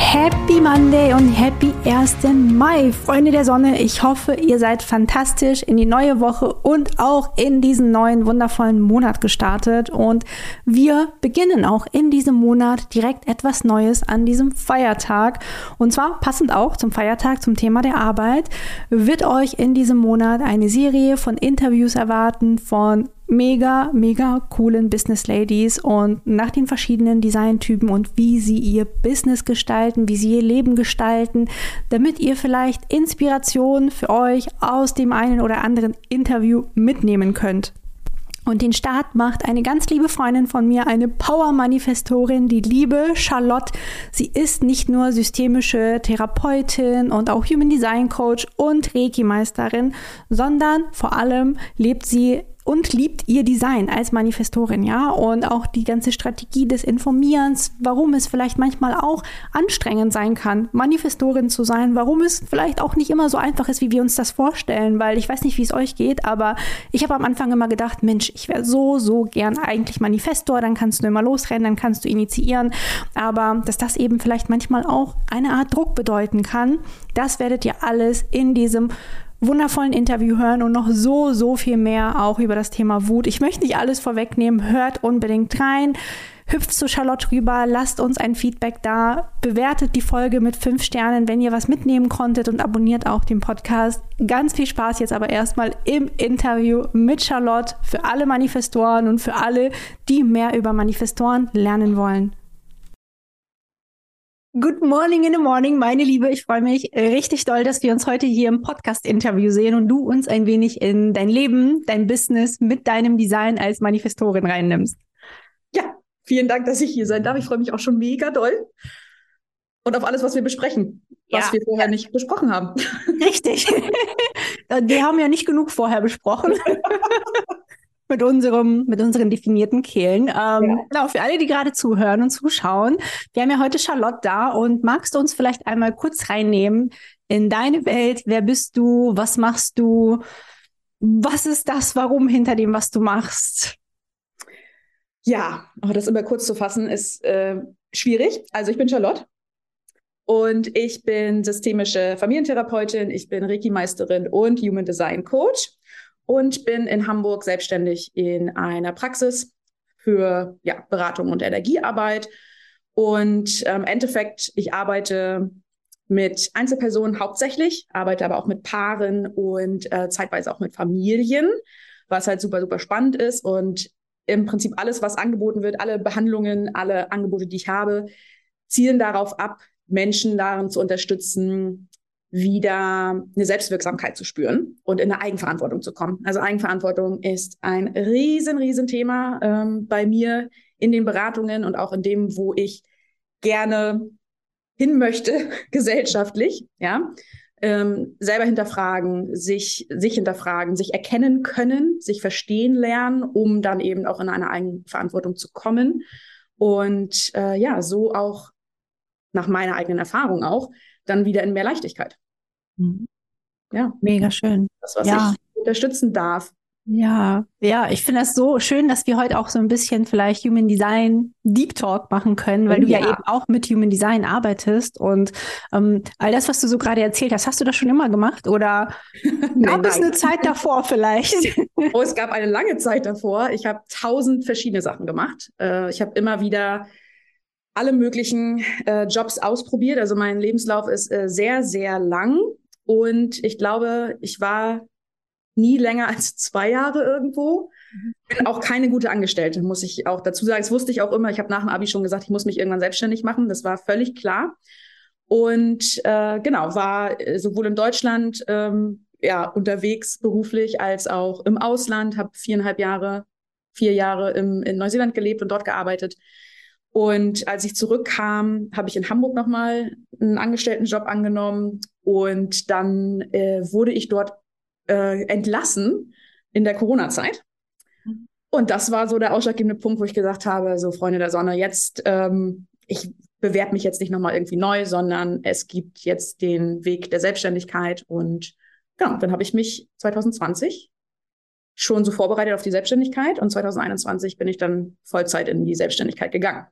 Happy Monday und Happy 1. Mai, Freunde der Sonne. Ich hoffe, ihr seid fantastisch in die neue Woche und auch in diesen neuen wundervollen Monat gestartet. Und wir beginnen auch in diesem Monat direkt etwas Neues an diesem Feiertag. Und zwar passend auch zum Feiertag, zum Thema der Arbeit, wird euch in diesem Monat eine Serie von Interviews erwarten von mega, mega coolen Business Ladies und nach den verschiedenen Designtypen und wie sie ihr Business gestalten, wie sie ihr Leben gestalten, damit ihr vielleicht Inspiration für euch aus dem einen oder anderen Interview mitnehmen könnt. Und den Start macht eine ganz liebe Freundin von mir, eine Power-Manifestorin, die liebe Charlotte. Sie ist nicht nur systemische Therapeutin und auch Human Design Coach und Reiki-Meisterin, sondern vor allem lebt sie und liebt ihr Design als Manifestorin, ja, und auch die ganze Strategie des Informierens, warum es vielleicht manchmal auch anstrengend sein kann, Manifestorin zu sein, warum es vielleicht auch nicht immer so einfach ist, wie wir uns das vorstellen, weil ich weiß nicht, wie es euch geht, aber ich habe am Anfang immer gedacht, Mensch, ich wäre so, so gern eigentlich Manifestor, dann kannst du immer losrennen, dann kannst du initiieren, aber dass das eben vielleicht manchmal auch eine Art Druck bedeuten kann, das werdet ihr alles in diesem wundervollen Interview hören und noch so, so viel mehr auch über das Thema Wut. Ich möchte nicht alles vorwegnehmen, hört unbedingt rein. Hüpft zu Charlotte rüber, lasst uns ein Feedback da, bewertet die Folge mit fünf Sternen, wenn ihr was mitnehmen konntet und abonniert auch den Podcast. Ganz viel Spaß jetzt aber erstmal im Interview mit Charlotte für alle Manifestoren und für alle, die mehr über Manifestoren lernen wollen. Good morning in the morning, meine Liebe. Ich freue mich richtig doll, dass wir uns heute hier im Podcast-Interview sehen und du uns ein wenig in dein Leben, dein Business mit deinem Design als Manifestorin reinnimmst. Ja, vielen Dank, dass ich hier sein darf. Ich freue mich auch schon mega doll. Und auf alles, was wir besprechen, was ja. wir vorher nicht besprochen haben. Richtig. wir haben ja nicht genug vorher besprochen. mit unserem, mit unseren definierten Kehlen. Ähm, ja. Genau, für alle, die gerade zuhören und zuschauen, wir haben ja heute Charlotte da und magst du uns vielleicht einmal kurz reinnehmen in deine Welt? Wer bist du? Was machst du? Was ist das Warum hinter dem, was du machst? Ja, aber das immer kurz zu fassen ist äh, schwierig. Also ich bin Charlotte und ich bin systemische Familientherapeutin, ich bin Reiki-Meisterin und Human Design Coach und bin in Hamburg selbstständig in einer Praxis für ja, Beratung und Energiearbeit. Und im ähm, Endeffekt, ich arbeite mit Einzelpersonen hauptsächlich, arbeite aber auch mit Paaren und äh, zeitweise auch mit Familien, was halt super, super spannend ist. Und im Prinzip alles, was angeboten wird, alle Behandlungen, alle Angebote, die ich habe, zielen darauf ab, Menschen darin zu unterstützen, wieder eine Selbstwirksamkeit zu spüren und in eine Eigenverantwortung zu kommen. Also Eigenverantwortung ist ein riesen, riesen Thema ähm, bei mir in den Beratungen und auch in dem, wo ich gerne hin möchte, gesellschaftlich, ja. Ähm, selber hinterfragen, sich, sich hinterfragen, sich erkennen können, sich verstehen lernen, um dann eben auch in eine Eigenverantwortung zu kommen. Und äh, ja, so auch nach meiner eigenen Erfahrung auch, dann wieder in mehr Leichtigkeit. Mhm. Ja. Mega schön. Das, was ja. ich unterstützen darf. Ja, ja, ich finde das so schön, dass wir heute auch so ein bisschen vielleicht Human Design Deep Talk machen können, weil oh, du ja. ja. eben auch mit Human Design arbeitest und ähm, all das, was du so gerade erzählt hast, hast du das schon immer gemacht oder gab es eine Zeit davor vielleicht? oh, es gab eine lange Zeit davor. Ich habe tausend verschiedene Sachen gemacht. Äh, ich habe immer wieder alle möglichen äh, Jobs ausprobiert. Also mein Lebenslauf ist äh, sehr, sehr lang. Und ich glaube, ich war nie länger als zwei Jahre irgendwo. Bin auch keine gute Angestellte, muss ich auch dazu sagen. Das wusste ich auch immer. Ich habe nach dem Abi schon gesagt, ich muss mich irgendwann selbstständig machen. Das war völlig klar. Und äh, genau, war äh, sowohl in Deutschland ähm, ja, unterwegs beruflich als auch im Ausland, habe viereinhalb Jahre, vier Jahre im, in Neuseeland gelebt und dort gearbeitet Und als ich zurückkam, habe ich in Hamburg nochmal einen Angestelltenjob angenommen und dann äh, wurde ich dort äh, entlassen in der Corona-Zeit. Und das war so der ausschlaggebende Punkt, wo ich gesagt habe, so Freunde der Sonne, jetzt, ähm, ich bewerbe mich jetzt nicht nochmal irgendwie neu, sondern es gibt jetzt den Weg der Selbstständigkeit. Und ja, dann habe ich mich 2020 schon so vorbereitet auf die Selbstständigkeit und 2021 bin ich dann Vollzeit in die Selbstständigkeit gegangen.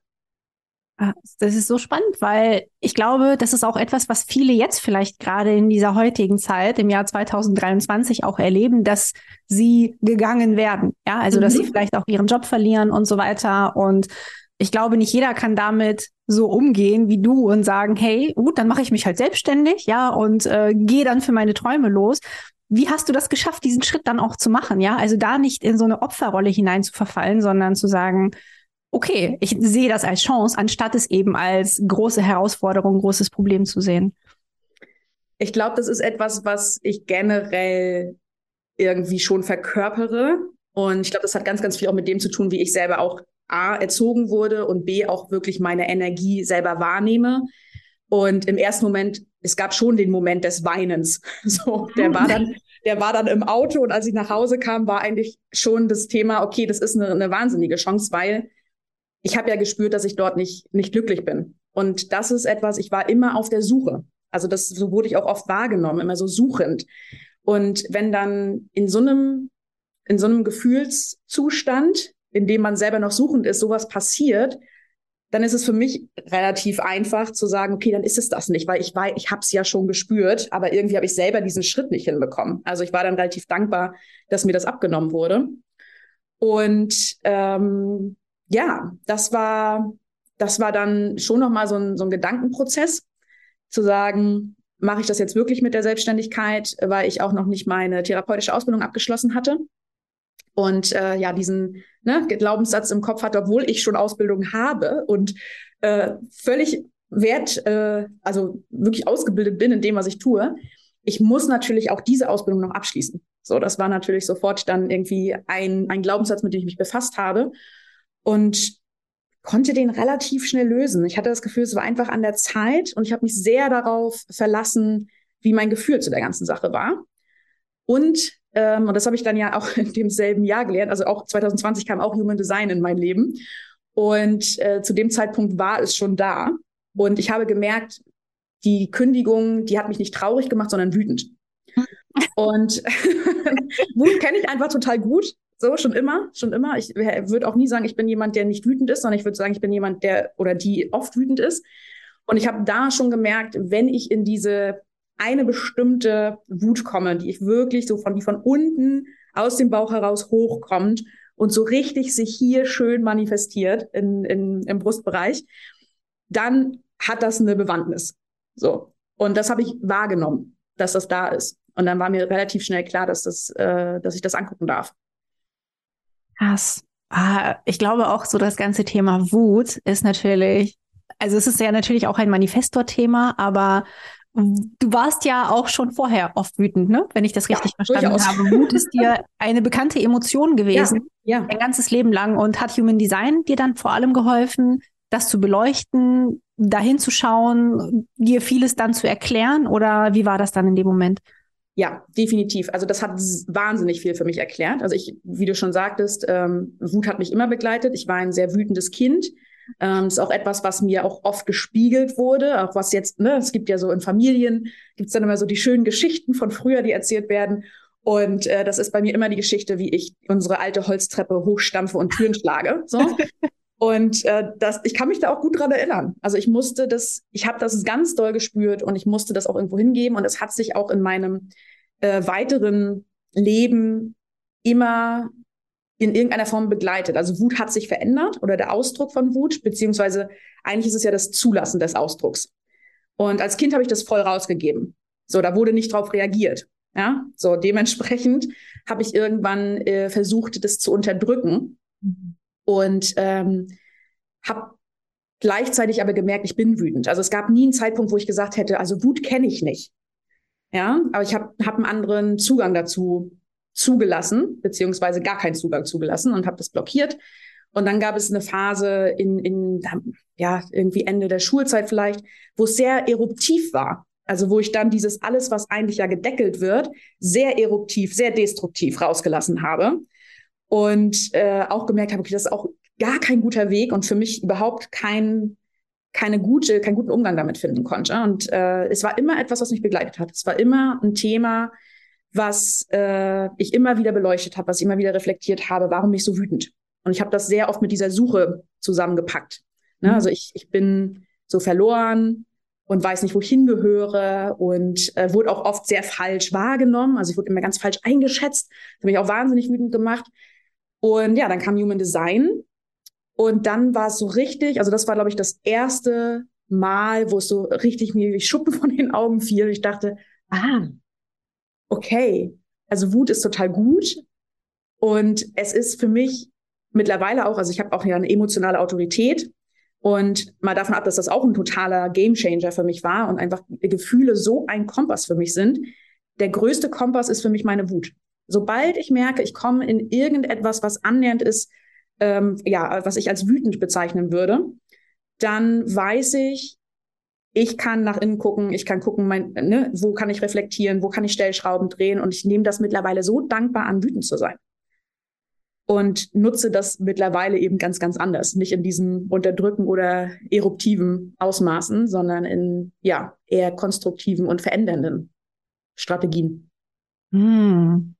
Ah, das ist so spannend, weil ich glaube, das ist auch etwas, was viele jetzt vielleicht gerade in dieser heutigen Zeit, im Jahr 2023 auch erleben, dass sie gegangen werden. Ja, also, mhm. dass sie mhm. vielleicht auch ihren Job verlieren und so weiter. Und ich glaube, nicht jeder kann damit so umgehen wie du und sagen, hey, gut, dann mache ich mich halt selbstständig, ja, und äh, gehe dann für meine Träume los. Wie hast du das geschafft, diesen Schritt dann auch zu machen? Ja, also da nicht in so eine Opferrolle hinein zu verfallen, sondern zu sagen, okay, ich sehe das als Chance, anstatt es eben als große Herausforderung, großes Problem zu sehen. Ich glaube, das ist etwas, was ich generell irgendwie schon verkörpere. Und ich glaube, das hat ganz, ganz viel auch mit dem zu tun, wie ich selber auch A, erzogen wurde und B, auch wirklich meine Energie selber wahrnehme. Und im ersten Moment, es gab schon den Moment des Weinens. So, der war dann, der war dann im Auto und als ich nach Hause kam, war eigentlich schon das Thema, okay, das ist eine, eine wahnsinnige Chance, weil ich habe ja gespürt, dass ich dort nicht, nicht glücklich bin. Und das ist etwas, ich war immer auf der Suche. Also das, so wurde ich auch oft wahrgenommen, immer so suchend. Und wenn dann in so einem, in so einem Gefühlszustand, in dem man selber noch suchend ist, sowas passiert, dann ist es für mich relativ einfach zu sagen, okay, dann ist es das nicht, weil ich weiß, ich habe es ja schon gespürt, aber irgendwie habe ich selber diesen Schritt nicht hinbekommen. Also ich war dann relativ dankbar, dass mir das abgenommen wurde. Und ähm, ja, das war, das war dann schon nochmal so ein, so ein Gedankenprozess, zu sagen, mache ich das jetzt wirklich mit der Selbstständigkeit, weil ich auch noch nicht meine therapeutische Ausbildung abgeschlossen hatte. Und äh, ja, diesen ne, Glaubenssatz im Kopf hatte, obwohl ich schon Ausbildung habe und äh, völlig wert, äh, also wirklich ausgebildet bin in dem, was ich tue. Ich muss natürlich auch diese Ausbildung noch abschließen. So, das war natürlich sofort dann irgendwie ein, ein Glaubenssatz, mit dem ich mich befasst habe und konnte den relativ schnell lösen. Ich hatte das Gefühl, es war einfach an der Zeit und ich habe mich sehr darauf verlassen, wie mein Gefühl zu der ganzen Sache war. Und, ähm, und das habe ich dann ja auch in demselben Jahr gelernt, also auch 2020 kam auch Human Design in mein Leben. Und äh, zu dem Zeitpunkt war es schon da. Und ich habe gemerkt, die Kündigung, die hat mich nicht traurig gemacht, sondern wütend. Und Wut kenne ich einfach total gut. So, schon immer, schon immer. Ich würde auch nie sagen, ich bin jemand, der nicht wütend ist, sondern ich würde sagen, ich bin jemand, der oder die oft wütend ist. Und ich habe da schon gemerkt, wenn ich in diese eine bestimmte Wut komme, die ich wirklich so von, die von unten aus dem Bauch heraus hochkommt und so richtig sich hier schön manifestiert in, in, im Brustbereich, dann hat das eine Bewandtnis. So. Und das habe ich wahrgenommen, dass das da ist. Und dann war mir relativ schnell klar, dass das, äh, dass ich das angucken darf. Krass. Ah, ich glaube auch so das ganze Thema Wut ist natürlich, also es ist ja natürlich auch ein Manifestor-Thema, aber du warst ja auch schon vorher oft wütend, ne? Wenn ich das richtig ja, verstanden durchaus. habe. Wut ist dir eine bekannte Emotion gewesen, ja, ja. dein ganzes Leben lang. Und hat Human Design dir dann vor allem geholfen, das zu beleuchten, dahin zu schauen, dir vieles dann zu erklären? Oder wie war das dann in dem Moment? Ja, definitiv. Also das hat wahnsinnig viel für mich erklärt. Also ich, wie du schon sagtest, ähm, Wut hat mich immer begleitet. Ich war ein sehr wütendes Kind. Ähm, ist auch etwas, was mir auch oft gespiegelt wurde, auch was jetzt, ne, es gibt ja so in Familien, gibt's dann immer so die schönen Geschichten von früher, die erzählt werden. Und äh, das ist bei mir immer die Geschichte, wie ich unsere alte Holztreppe hochstampfe und Türen schlage. So. Und äh, das, ich kann mich da auch gut dran erinnern. Also ich musste das, ich habe das ganz doll gespürt und ich musste das auch irgendwo hingeben. Und es hat sich auch in meinem äh, weiteren Leben immer in irgendeiner Form begleitet. Also Wut hat sich verändert oder der Ausdruck von Wut, beziehungsweise eigentlich ist es ja das Zulassen des Ausdrucks. Und als Kind habe ich das voll rausgegeben. So, da wurde nicht drauf reagiert. Ja, so dementsprechend habe ich irgendwann äh, versucht, das zu unterdrücken. Mhm und ähm, habe gleichzeitig aber gemerkt, ich bin wütend. Also es gab nie einen Zeitpunkt, wo ich gesagt hätte, also Wut kenne ich nicht. Ja, aber ich habe hab einen anderen Zugang dazu zugelassen, beziehungsweise gar keinen Zugang zugelassen und habe das blockiert Und dann gab es eine Phase in, in ja, irgendwie Ende der Schulzeit vielleicht, wo es sehr eruptiv war. Also wo ich dann dieses alles, was eigentlich ja gedeckelt wird, sehr eruptiv, sehr destruktiv rausgelassen habe. Und äh, auch gemerkt habe, okay, das ist auch gar kein guter Weg und für mich überhaupt kein, keine gute, keinen guten Umgang damit finden konnte. Und äh, es war immer etwas, was mich begleitet hat. Es war immer ein Thema, was äh, ich immer wieder beleuchtet habe, was ich immer wieder reflektiert habe, warum mich so wütend? Und ich habe das sehr oft mit dieser Suche zusammengepackt. Ne? Mhm. Also ich, ich bin so verloren und weiß nicht, wo ich hingehöre und äh, wurde auch oft sehr falsch wahrgenommen. Also ich wurde immer ganz falsch eingeschätzt. Das hat mich auch wahnsinnig wütend gemacht. Und ja, dann kam Human Design und dann war es so richtig, also das war, glaube ich, das erste Mal, wo es so richtig mir wie Schuppen von den Augen fiel. Ich dachte, ah, okay, also Wut ist total gut. Und es ist für mich mittlerweile auch, also ich habe auch ja eine emotionale Autorität. Und mal davon ab, dass das auch ein totaler Gamechanger für mich war und einfach Gefühle so ein Kompass für mich sind. Der größte Kompass ist für mich meine Wut. Sobald ich merke, ich komme in irgendetwas, was annähernd ist, ähm, ja, was ich als wütend bezeichnen würde, dann weiß ich, ich kann nach innen gucken, ich kann gucken, mein, ne, wo kann ich reflektieren, wo kann ich Stellschrauben drehen und ich nehme das mittlerweile so dankbar an, wütend zu sein. Und nutze das mittlerweile eben ganz, ganz anders. Nicht in diesem unterdrücken oder eruptiven Ausmaßen, sondern in, ja, eher konstruktiven und verändernden Strategien. Hm.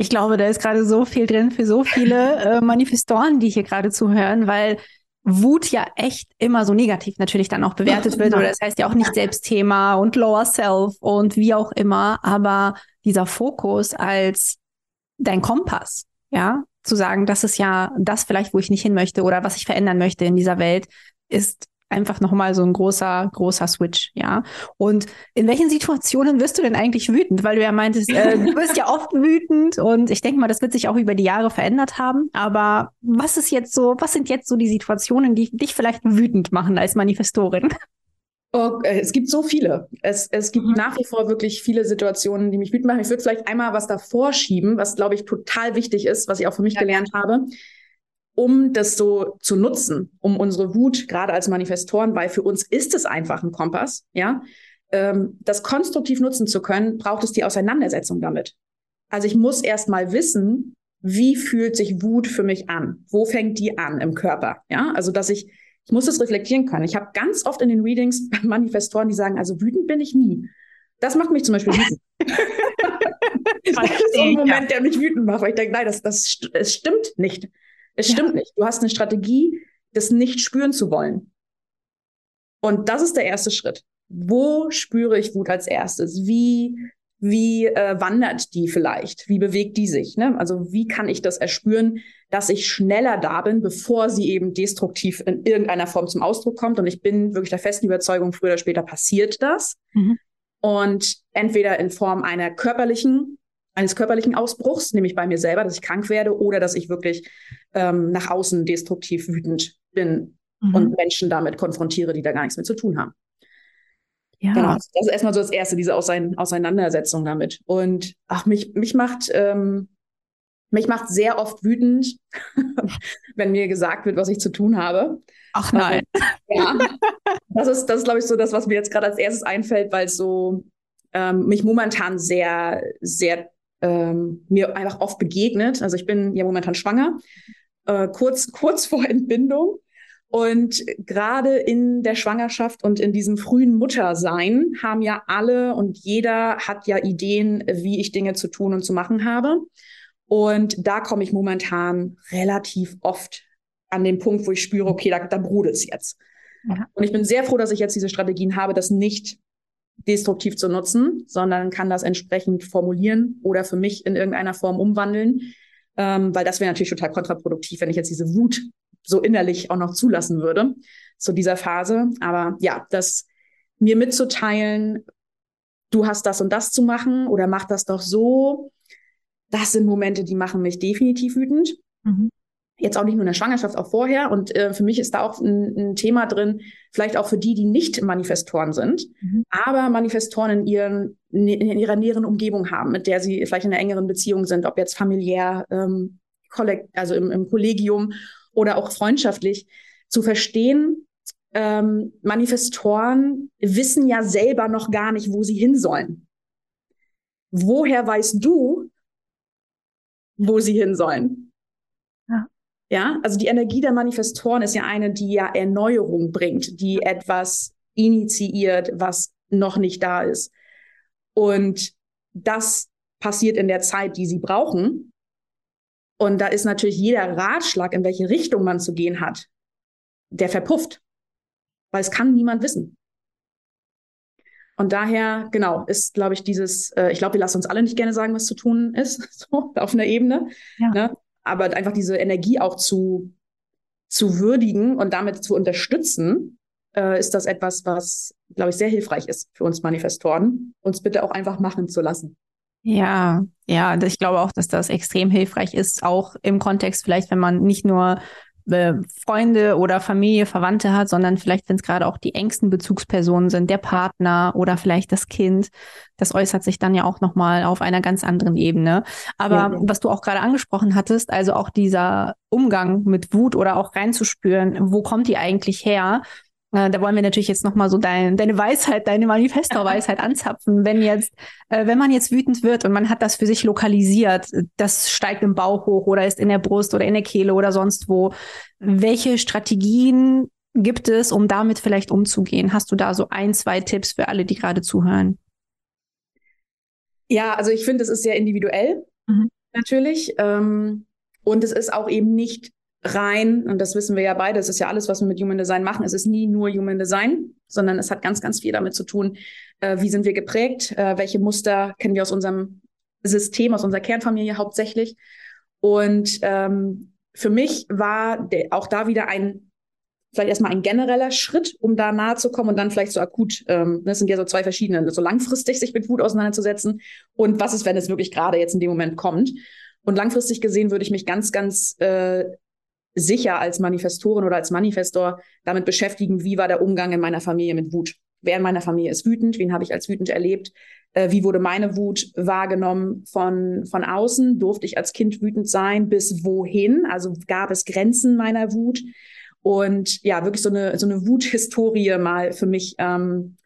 Ich glaube, da ist gerade so viel drin für so viele äh, Manifestoren, die hier gerade zuhören, weil Wut ja echt immer so negativ natürlich dann auch bewertet wird. Oder das heißt ja auch nicht Selbstthema und Lower Self und wie auch immer. Aber dieser Fokus als dein Kompass, ja, zu sagen, das ist ja das vielleicht, wo ich nicht hin möchte oder was ich verändern möchte in dieser Welt, ist einfach nochmal so ein großer, großer Switch, ja. Und in welchen Situationen wirst du denn eigentlich wütend? Weil du ja meintest, äh, du bist ja oft wütend und ich denke mal, das wird sich auch über die Jahre verändert haben. Aber was ist jetzt so, was sind jetzt so die Situationen, die dich vielleicht wütend machen als Manifestorin? Oh, es gibt so viele. Es, es gibt mhm. nach wie vor wirklich viele Situationen, die mich wütend machen. Ich würde vielleicht einmal was davor schieben, was, glaube ich, total wichtig ist, was ich auch für mich ja. gelernt habe um das so zu nutzen, um unsere Wut gerade als Manifestoren, weil für uns ist es einfach ein Kompass, ja, ähm, das konstruktiv nutzen zu können, braucht es die Auseinandersetzung damit. Also ich muss erst mal wissen, wie fühlt sich Wut für mich an? Wo fängt die an im Körper? Ja, also dass ich ich muss es reflektieren können. Ich habe ganz oft in den Readings Manifestoren, die sagen, also wütend bin ich nie. Das macht mich zum Beispiel wütend. das ist so ein Moment, der mich wütend macht, weil ich denke, nein, das, das, es stimmt nicht. Es ja. stimmt nicht. Du hast eine Strategie, das nicht spüren zu wollen. Und das ist der erste Schritt. Wo spüre ich Wut als erstes? Wie, wie äh, wandert die vielleicht? Wie bewegt die sich? Ne? Also wie kann ich das erspüren, dass ich schneller da bin, bevor sie eben destruktiv in irgendeiner Form zum Ausdruck kommt? Und ich bin wirklich der festen Überzeugung, früher oder später passiert das. Mhm. Und entweder in Form einer körperlichen eines körperlichen Ausbruchs, nämlich bei mir selber, dass ich krank werde oder dass ich wirklich ähm, nach außen destruktiv wütend bin mhm. und Menschen damit konfrontiere, die da gar nichts mit zu tun haben. Ja. Genau. Das ist erstmal so das Erste, diese Auseinandersetzung damit. Und ach, mich, mich macht, ähm, mich macht sehr oft wütend, wenn mir gesagt wird, was ich zu tun habe. Ach nein. Also, ja. Das ist, das ist, glaube ich, so das, was mir jetzt gerade als erstes einfällt, weil es so ähm, mich momentan sehr, sehr ähm, mir einfach oft begegnet. Also ich bin ja momentan schwanger, äh, kurz, kurz vor Entbindung. Und gerade in der Schwangerschaft und in diesem frühen Muttersein haben ja alle und jeder hat ja Ideen, wie ich Dinge zu tun und zu machen habe. Und da komme ich momentan relativ oft an den Punkt, wo ich spüre, okay, da, da brodelt es jetzt. Ja. Und ich bin sehr froh, dass ich jetzt diese Strategien habe, das nicht destruktiv zu nutzen, sondern kann das entsprechend formulieren oder für mich in irgendeiner Form umwandeln, ähm, weil das wäre natürlich total kontraproduktiv, wenn ich jetzt diese Wut so innerlich auch noch zulassen würde zu dieser Phase. Aber ja, das mir mitzuteilen, du hast das und das zu machen oder mach das doch so, das sind Momente, die machen mich definitiv wütend. Mhm jetzt auch nicht nur in der Schwangerschaft, auch vorher. Und äh, für mich ist da auch ein, ein, Thema drin, vielleicht auch für die, die nicht Manifestoren sind, mhm. aber Manifestoren in, ihren, in ihrer näheren Umgebung haben, mit der sie vielleicht in einer engeren Beziehung sind, ob jetzt familiär, ähm, also im, im Kollegium oder auch freundschaftlich, zu verstehen, ähm, Manifestoren wissen ja selber noch gar nicht, wo sie hin sollen. Woher weißt du, wo sie hin sollen? Ja. also die Energie der Manifestoren ist ja eine, die ja Erneuerung bringt, die etwas initiiert, was noch nicht da ist. Und das passiert in der Zeit, die sie brauchen. Und da ist natürlich jeder Ratschlag, in welche Richtung man zu gehen hat, der verpufft weil es kann niemand wissen. Und daher, genau, ist, glaube ich, dieses, äh, ich glaube, wir lassen uns alle nicht gerne sagen, was zu tun ist, so auf einer Ebene. Ja. Ne? Aber einfach diese Energie auch zu, zu würdigen und damit zu unterstützen, äh, ist das etwas, was, glaube ich, sehr hilfreich ist für uns Manifestoren, uns bitte auch einfach machen zu lassen. Ja, ja, ich glaube auch, dass das extrem hilfreich ist, auch im Kontext vielleicht, wenn man nicht nur äh, Freunde oder Familie, Verwandte hat, sondern vielleicht, wenn es gerade auch die engsten Bezugspersonen sind, der Partner oder vielleicht das Kind. Das äußert sich dann ja auch nochmal auf einer ganz anderen Ebene. Aber ja, ja. was du auch gerade angesprochen hattest, also auch dieser Umgang mit Wut oder auch reinzuspüren, wo kommt die eigentlich her? Äh, da wollen wir natürlich jetzt nochmal so dein, deine Weisheit, deine Manifesto-Weisheit anzapfen. Wenn jetzt, äh, wenn man jetzt wütend wird und man hat das für sich lokalisiert, das steigt im Bauch hoch oder ist in der Brust oder in der Kehle oder sonst wo. Welche Strategien gibt es, um damit vielleicht umzugehen? Hast du da so ein, zwei Tipps für alle, die gerade zuhören? Ja, also ich finde, es ist sehr individuell, mhm. natürlich. Ähm, und es ist auch eben nicht rein, und das wissen wir ja beide, es ist ja alles, was wir mit Human Design machen, es ist nie nur Human Design, sondern es hat ganz, ganz viel damit zu tun, äh, wie sind wir geprägt, äh, welche Muster kennen wir aus unserem System, aus unserer Kernfamilie hauptsächlich. Und ähm, für mich war auch da wieder ein, vielleicht erstmal ein genereller Schritt, um da nahe zu kommen und dann vielleicht so akut, ähm, das sind ja so zwei verschiedene, so langfristig sich mit Wut auseinanderzusetzen und was ist, wenn es wirklich gerade jetzt in dem Moment kommt. Und langfristig gesehen würde ich mich ganz, ganz äh, sicher als Manifestorin oder als Manifestor damit beschäftigen, wie war der Umgang in meiner Familie mit Wut. Wer in meiner Familie ist wütend? Wen habe ich als wütend erlebt? Äh, wie wurde meine Wut wahrgenommen von, von außen? Durfte ich als Kind wütend sein? Bis wohin? Also gab es Grenzen meiner Wut? Und ja, wirklich so eine, so eine Wuthistorie mal für mich ähm,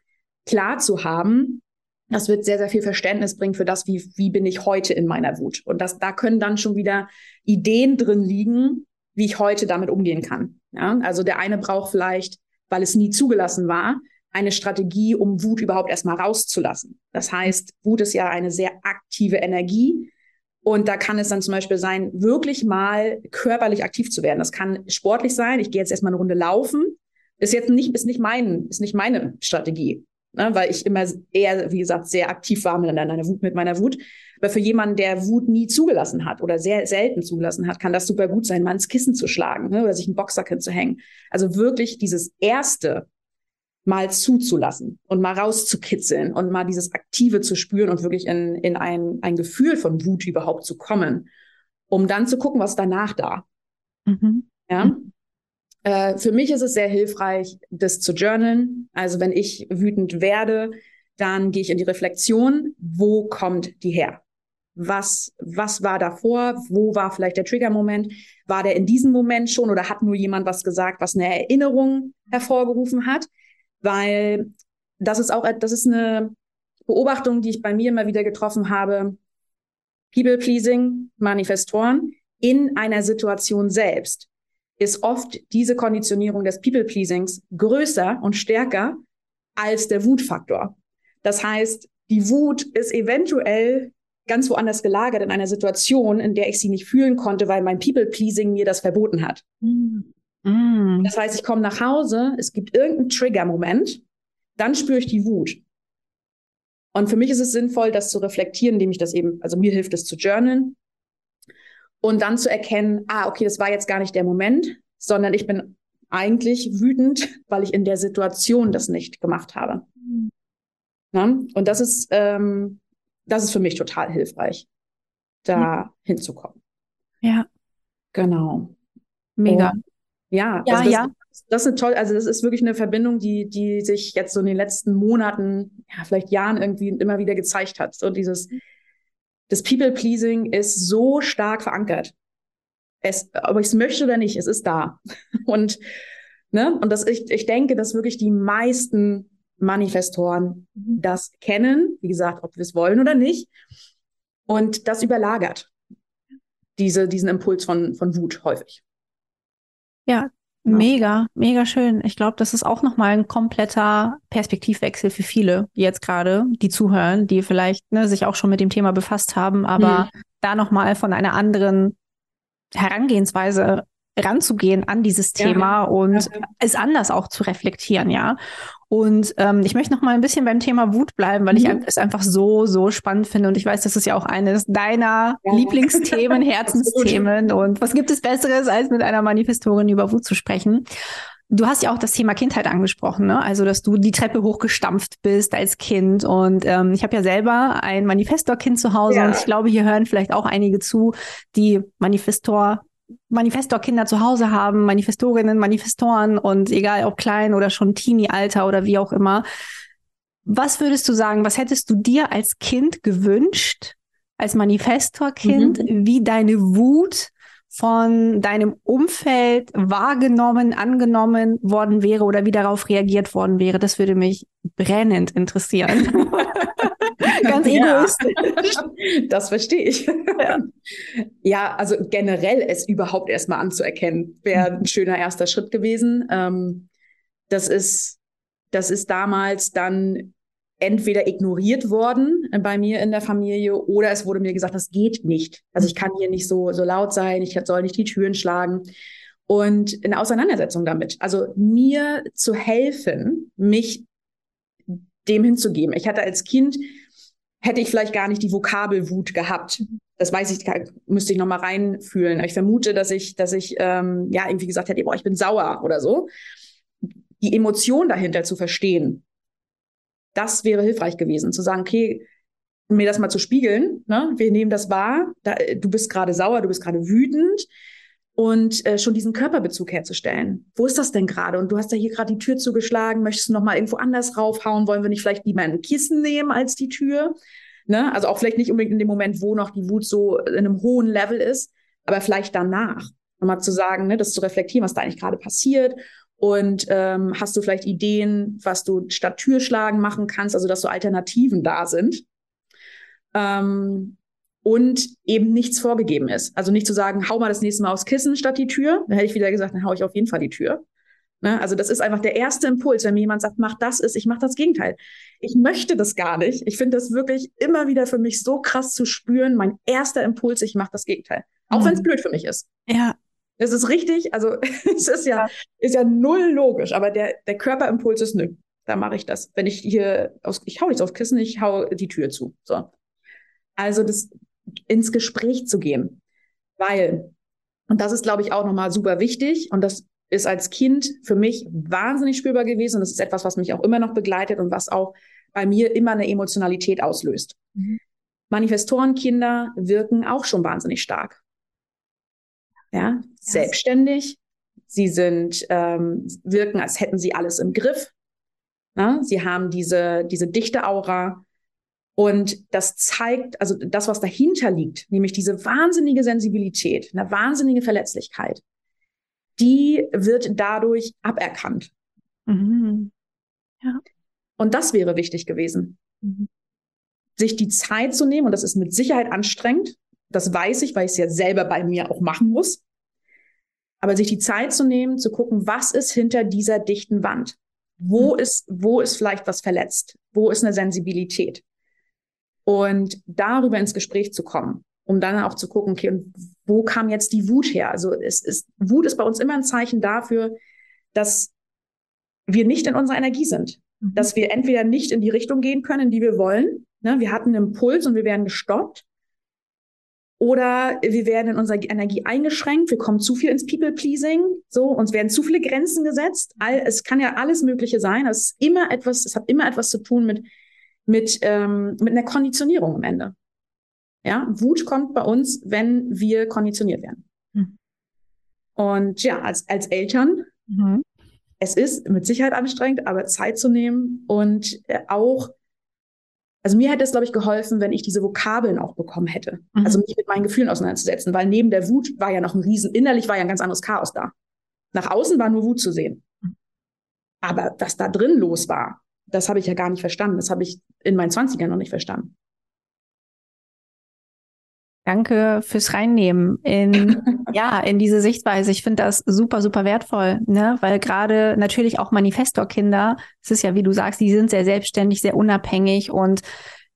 klar zu haben. Das wird sehr, sehr viel Verständnis bringen für das, wie, wie bin ich heute in meiner Wut. Und das, da können dann schon wieder Ideen drin liegen, wie ich heute damit umgehen kann. Ja? Also der eine braucht vielleicht, weil es nie zugelassen war, eine Strategie, um Wut überhaupt erstmal rauszulassen. Das heißt, Wut ist ja eine sehr aktive Energie. Und da kann es dann zum Beispiel sein, wirklich mal körperlich aktiv zu werden. Das kann sportlich sein. Ich gehe jetzt erstmal eine Runde laufen. Ist jetzt nicht, ist nicht mein, ist nicht meine Strategie ne, weil ich immer eher, wie gesagt, sehr aktiv war mit meiner Wut. Mit meiner Wut. Aber für jemanden, der Wut nie zugelassen hat oder sehr selten zugelassen hat, kann das super gut sein, mal ins Kissen zu schlagen ne, oder sich einen Boxsack hinzuhängen. Also wirklich dieses erste mal zuzulassen und mal rauszukitzeln und mal dieses Aktive zu spüren und wirklich in, in ein, ein Gefühl von Wut überhaupt zu kommen, um dann zu gucken, was danach da. Mhm. Ja. Mhm. Äh, für mich ist es sehr hilfreich, das zu journalen. Also wenn ich wütend werde, dann gehe ich in die Reflexion. Wo kommt die her? Was, was war davor? Wo war vielleicht der Trigger-Moment? War der in diesem Moment schon oder hat nur jemand was gesagt, was eine Erinnerung hervorgerufen hat? Weil das ist auch, das ist eine Beobachtung, die ich bei mir immer wieder getroffen habe. People-pleasing, Manifestoren in einer Situation selbst ist oft diese Konditionierung des People-Pleasings größer und stärker als der Wutfaktor. Das heißt, die Wut ist eventuell ganz woanders gelagert in einer Situation, in der ich sie nicht fühlen konnte, weil mein People-Pleasing mir das verboten hat. Mm. Das heißt, ich komme nach Hause, es gibt irgendeinen Trigger-Moment, dann spüre ich die Wut. Und für mich ist es sinnvoll, das zu reflektieren, indem ich das eben, also mir hilft es zu journalen, und dann zu erkennen, ah, okay, das war jetzt gar nicht der Moment, sondern ich bin eigentlich wütend, weil ich in der Situation das nicht gemacht habe. Mhm. Ja? Und das ist, ähm, das ist für mich total hilfreich, da ja. hinzukommen. Ja. Genau. Mega. Und, ja, ja, also das, ja. Das ist toll. Also das ist wirklich eine Verbindung, die, die sich jetzt so in den letzten Monaten, ja, vielleicht Jahren irgendwie immer wieder gezeigt hat. So dieses, das People-Pleasing ist so stark verankert. es, ob ich es möchte oder nicht, es ist da. Und, ne, und das, ich, ich denke, dass wirklich die meisten Manifestoren mhm. das kennen, wie gesagt, ob wir es wollen oder nicht. Und das überlagert diese, diesen Impuls von, von Wut häufig. Ja, Mega, mega schön. Ich glaube, das ist auch nochmal ein kompletter Perspektivwechsel für viele, die jetzt gerade, die zuhören, die vielleicht ne, sich auch schon mit dem Thema befasst haben, aber mhm. da nochmal von einer anderen Herangehensweise ranzugehen an dieses Thema ja, und ja. es anders auch zu reflektieren, ja. Und ähm, ich möchte noch mal ein bisschen beim Thema Wut bleiben, weil mhm. ich es einfach so, so spannend finde. Und ich weiß, das ist ja auch eines deiner ja. Lieblingsthemen, Herzensthemen. und was gibt es Besseres, als mit einer Manifestorin über Wut zu sprechen? Du hast ja auch das Thema Kindheit angesprochen, ne? Also, dass du die Treppe hochgestampft bist als Kind. Und ähm, ich habe ja selber ein Manifestor-Kind zu Hause ja. und ich glaube, hier hören vielleicht auch einige zu, die Manifestor Manifestor-Kinder zu Hause haben, Manifestorinnen, Manifestoren und egal ob klein oder schon Teenie-Alter oder wie auch immer. Was würdest du sagen, was hättest du dir als Kind gewünscht, als Manifestor-Kind, mhm. wie deine Wut von deinem Umfeld wahrgenommen, angenommen worden wäre oder wie darauf reagiert worden wäre? Das würde mich brennend interessieren. Ganz egoistisch. Das verstehe ich. Ja. ja. also generell es überhaupt erstmal anzuerkennen, wäre mhm. ein schöner erster Schritt gewesen. Ähm, das ist, das ist damals dann entweder ignoriert worden bei mir in der Familie oder es wurde mir gesagt, das geht nicht. Also ich kann hier nicht so, so laut sein, ich soll nicht die Türen schlagen. Und in Auseinandersetzung damit, also mir zu helfen, mich dem hinzugeben. Ich hatte als Kind hätte ich vielleicht gar nicht die Vokabelwut gehabt. Das weiß ich, müsste ich nochmal reinfühlen. Ich vermute, dass ich, dass ich ähm, ja irgendwie gesagt hätte, boah, ich bin sauer oder so. Die Emotion dahinter zu verstehen, das wäre hilfreich gewesen, zu sagen, okay, mir das mal zu spiegeln, ne? wir nehmen das wahr, da, du bist gerade sauer, du bist gerade wütend und äh, schon diesen Körperbezug herzustellen. Wo ist das denn gerade? Und du hast ja hier gerade die Tür zugeschlagen, möchtest du noch mal irgendwo anders raufhauen? Wollen wir nicht vielleicht lieber ein Kissen nehmen als die Tür? Ne? Also auch vielleicht nicht unbedingt in dem Moment, wo noch die Wut so in einem hohen Level ist, aber vielleicht danach. Nochmal zu sagen, ne, das zu reflektieren, was da eigentlich gerade passiert. Und ähm, hast du vielleicht Ideen, was du statt Türschlagen machen kannst, also dass so Alternativen da sind. Ähm, und eben nichts vorgegeben ist. Also nicht zu sagen, hau mal das nächste Mal aufs Kissen statt die Tür. Dann hätte ich wieder gesagt, dann hau ich auf jeden Fall die Tür. Ne? Also das ist einfach der erste Impuls, wenn mir jemand sagt, mach das ist, ich mache das Gegenteil. Ich möchte das gar nicht. Ich finde das wirklich immer wieder für mich so krass zu spüren. Mein erster Impuls, ich mache das Gegenteil. Auch mhm. wenn es blöd für mich ist. Ja. Es ist richtig, also es ist ja, ist ja null logisch, aber der, der Körperimpuls ist nö. Da mache ich das. Wenn ich hier aus, ich hau nichts aufs Kissen, ich hau die Tür zu. So. Also das, ins Gespräch zu gehen. Weil, und das ist, glaube ich, auch nochmal super wichtig und das ist als Kind für mich wahnsinnig spürbar gewesen und das ist etwas, was mich auch immer noch begleitet und was auch bei mir immer eine Emotionalität auslöst. Mhm. Manifestorenkinder wirken auch schon wahnsinnig stark. Ja, yes. selbstständig. Sie sind, ähm, wirken, als hätten sie alles im Griff. Ja, sie haben diese, diese dichte Aura. Und das zeigt, also das, was dahinter liegt, nämlich diese wahnsinnige Sensibilität, eine wahnsinnige Verletzlichkeit, die wird dadurch aberkannt. Mhm. Ja. Und das wäre wichtig gewesen. Mhm. Sich die Zeit zu nehmen, und das ist mit Sicherheit anstrengend, das weiß ich, weil ich es ja selber bei mir auch machen muss. Aber sich die Zeit zu nehmen, zu gucken, was ist hinter dieser dichten Wand? Wo mhm. ist, wo ist vielleicht was verletzt? Wo ist eine Sensibilität? Und darüber ins Gespräch zu kommen, um dann auch zu gucken, okay, und wo kam jetzt die Wut her? Also es ist, Wut ist bei uns immer ein Zeichen dafür, dass wir nicht in unserer Energie sind, mhm. dass wir entweder nicht in die Richtung gehen können, in die wir wollen. Ne? Wir hatten einen Impuls und wir werden gestoppt. Oder wir werden in unserer Energie eingeschränkt, wir kommen zu viel ins People-Pleasing, so, uns werden zu viele Grenzen gesetzt. All, es kann ja alles Mögliche sein. Es ist immer etwas, es hat immer etwas zu tun mit mit, ähm, mit einer Konditionierung am Ende. Ja, Wut kommt bei uns, wenn wir konditioniert werden. Mhm. Und ja, als, als Eltern, mhm. es ist mit Sicherheit anstrengend, aber Zeit zu nehmen und äh, auch also mir hätte es, glaube ich, geholfen, wenn ich diese Vokabeln auch bekommen hätte. Mhm. Also mich mit meinen Gefühlen auseinanderzusetzen, weil neben der Wut war ja noch ein Riesen, innerlich war ja ein ganz anderes Chaos da. Nach außen war nur Wut zu sehen. Aber was da drin los war, das habe ich ja gar nicht verstanden. Das habe ich in meinen 20ern noch nicht verstanden. Danke fürs Reinnehmen in, ja, in diese Sichtweise. Ich finde das super, super wertvoll, ne? Weil gerade natürlich auch Manifestorkinder, es ist ja, wie du sagst, die sind sehr selbstständig, sehr unabhängig und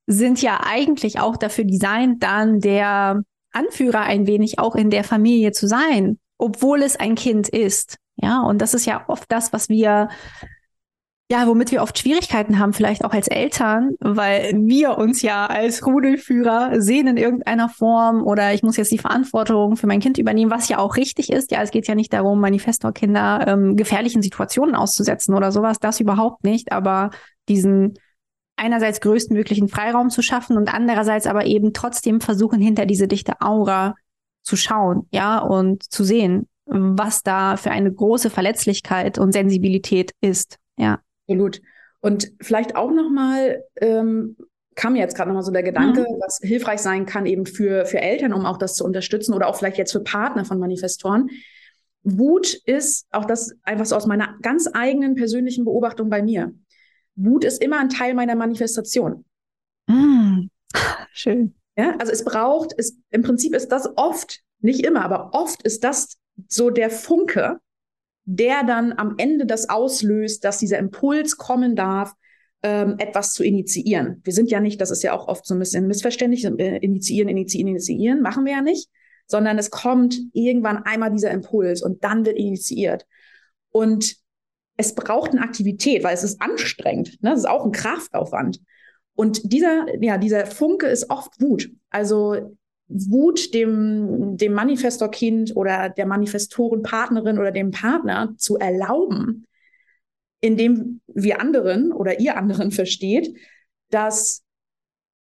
sind ja eigentlich auch dafür designt, dann der Anführer ein wenig auch in der Familie zu sein, obwohl es ein Kind ist. Ja, und das ist ja oft das, was wir ja, womit wir oft Schwierigkeiten haben, vielleicht auch als Eltern, weil wir uns ja als Rudelführer sehen in irgendeiner Form oder ich muss jetzt die Verantwortung für mein Kind übernehmen, was ja auch richtig ist. Ja, es geht ja nicht darum, Manifestor-Kinder ähm, gefährlichen Situationen auszusetzen oder sowas, das überhaupt nicht, aber diesen einerseits größtmöglichen Freiraum zu schaffen und andererseits aber eben trotzdem versuchen, hinter diese dichte Aura zu schauen, ja, und zu sehen, was da für eine große Verletzlichkeit und Sensibilität ist. Ja. Absolut. Und vielleicht auch nochmal, ähm, kam mir jetzt gerade nochmal so der Gedanke, mhm. was hilfreich sein kann eben für, für Eltern, um auch das zu unterstützen oder auch vielleicht jetzt für Partner von Manifestoren. Wut ist, auch das einfach so aus meiner ganz eigenen persönlichen Beobachtung bei mir. Wut ist immer ein Teil meiner Manifestation. Mhm. Schön. Ja, also es braucht, es, im Prinzip ist das oft, nicht immer, aber oft ist das so der Funke, der dann am Ende das auslöst, dass dieser Impuls kommen darf, ähm, etwas zu initiieren. Wir sind ja nicht, das ist ja auch oft so ein bisschen missverständlich, äh, initiieren, initiieren, initiieren, machen wir ja nicht, sondern es kommt irgendwann einmal dieser Impuls und dann wird initiiert. Und es braucht eine Aktivität, weil es ist anstrengend. Ne? Es ist auch ein Kraftaufwand. Und dieser, ja, dieser Funke ist oft Wut. Also Wut dem, dem Manifestorkind oder der Manifestorenpartnerin oder dem Partner zu erlauben, indem wir anderen oder ihr anderen versteht, dass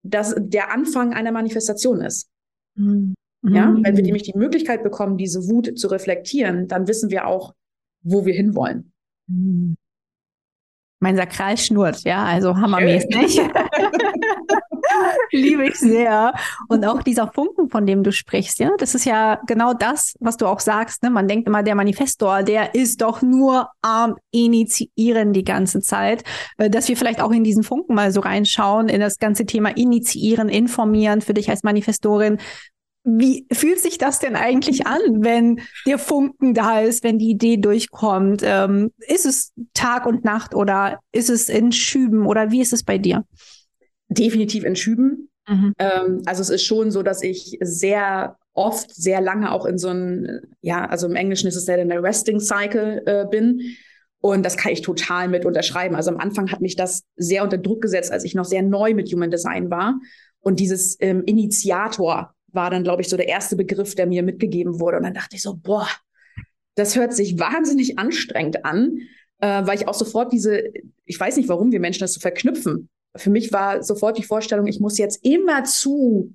das der Anfang einer Manifestation ist. Mhm. Ja, wenn wir nämlich die Möglichkeit bekommen, diese Wut zu reflektieren, dann wissen wir auch, wo wir hinwollen. Mhm. Mein Sakral schnurrt, ja, also hammermäßig. Liebe ich sehr. Und auch dieser Funken, von dem du sprichst, ja, das ist ja genau das, was du auch sagst. Ne? Man denkt immer, der Manifestor, der ist doch nur am Initiieren die ganze Zeit. Äh, dass wir vielleicht auch in diesen Funken mal so reinschauen, in das ganze Thema Initiieren, Informieren für dich als Manifestorin. Wie fühlt sich das denn eigentlich an, wenn der Funken da ist, wenn die Idee durchkommt? Ähm, ist es Tag und Nacht oder ist es in Schüben oder wie ist es bei dir? Definitiv in Schüben. Mhm. Ähm, also es ist schon so, dass ich sehr oft, sehr lange auch in so einem, ja, also im Englischen ist es ja der Resting Cycle äh, bin. Und das kann ich total mit unterschreiben. Also am Anfang hat mich das sehr unter Druck gesetzt, als ich noch sehr neu mit Human Design war. Und dieses ähm, Initiator war dann, glaube ich, so der erste Begriff, der mir mitgegeben wurde. Und dann dachte ich so, boah, das hört sich wahnsinnig anstrengend an, äh, weil ich auch sofort diese, ich weiß nicht, warum wir Menschen das so verknüpfen. Für mich war sofort die Vorstellung, ich muss jetzt immer zu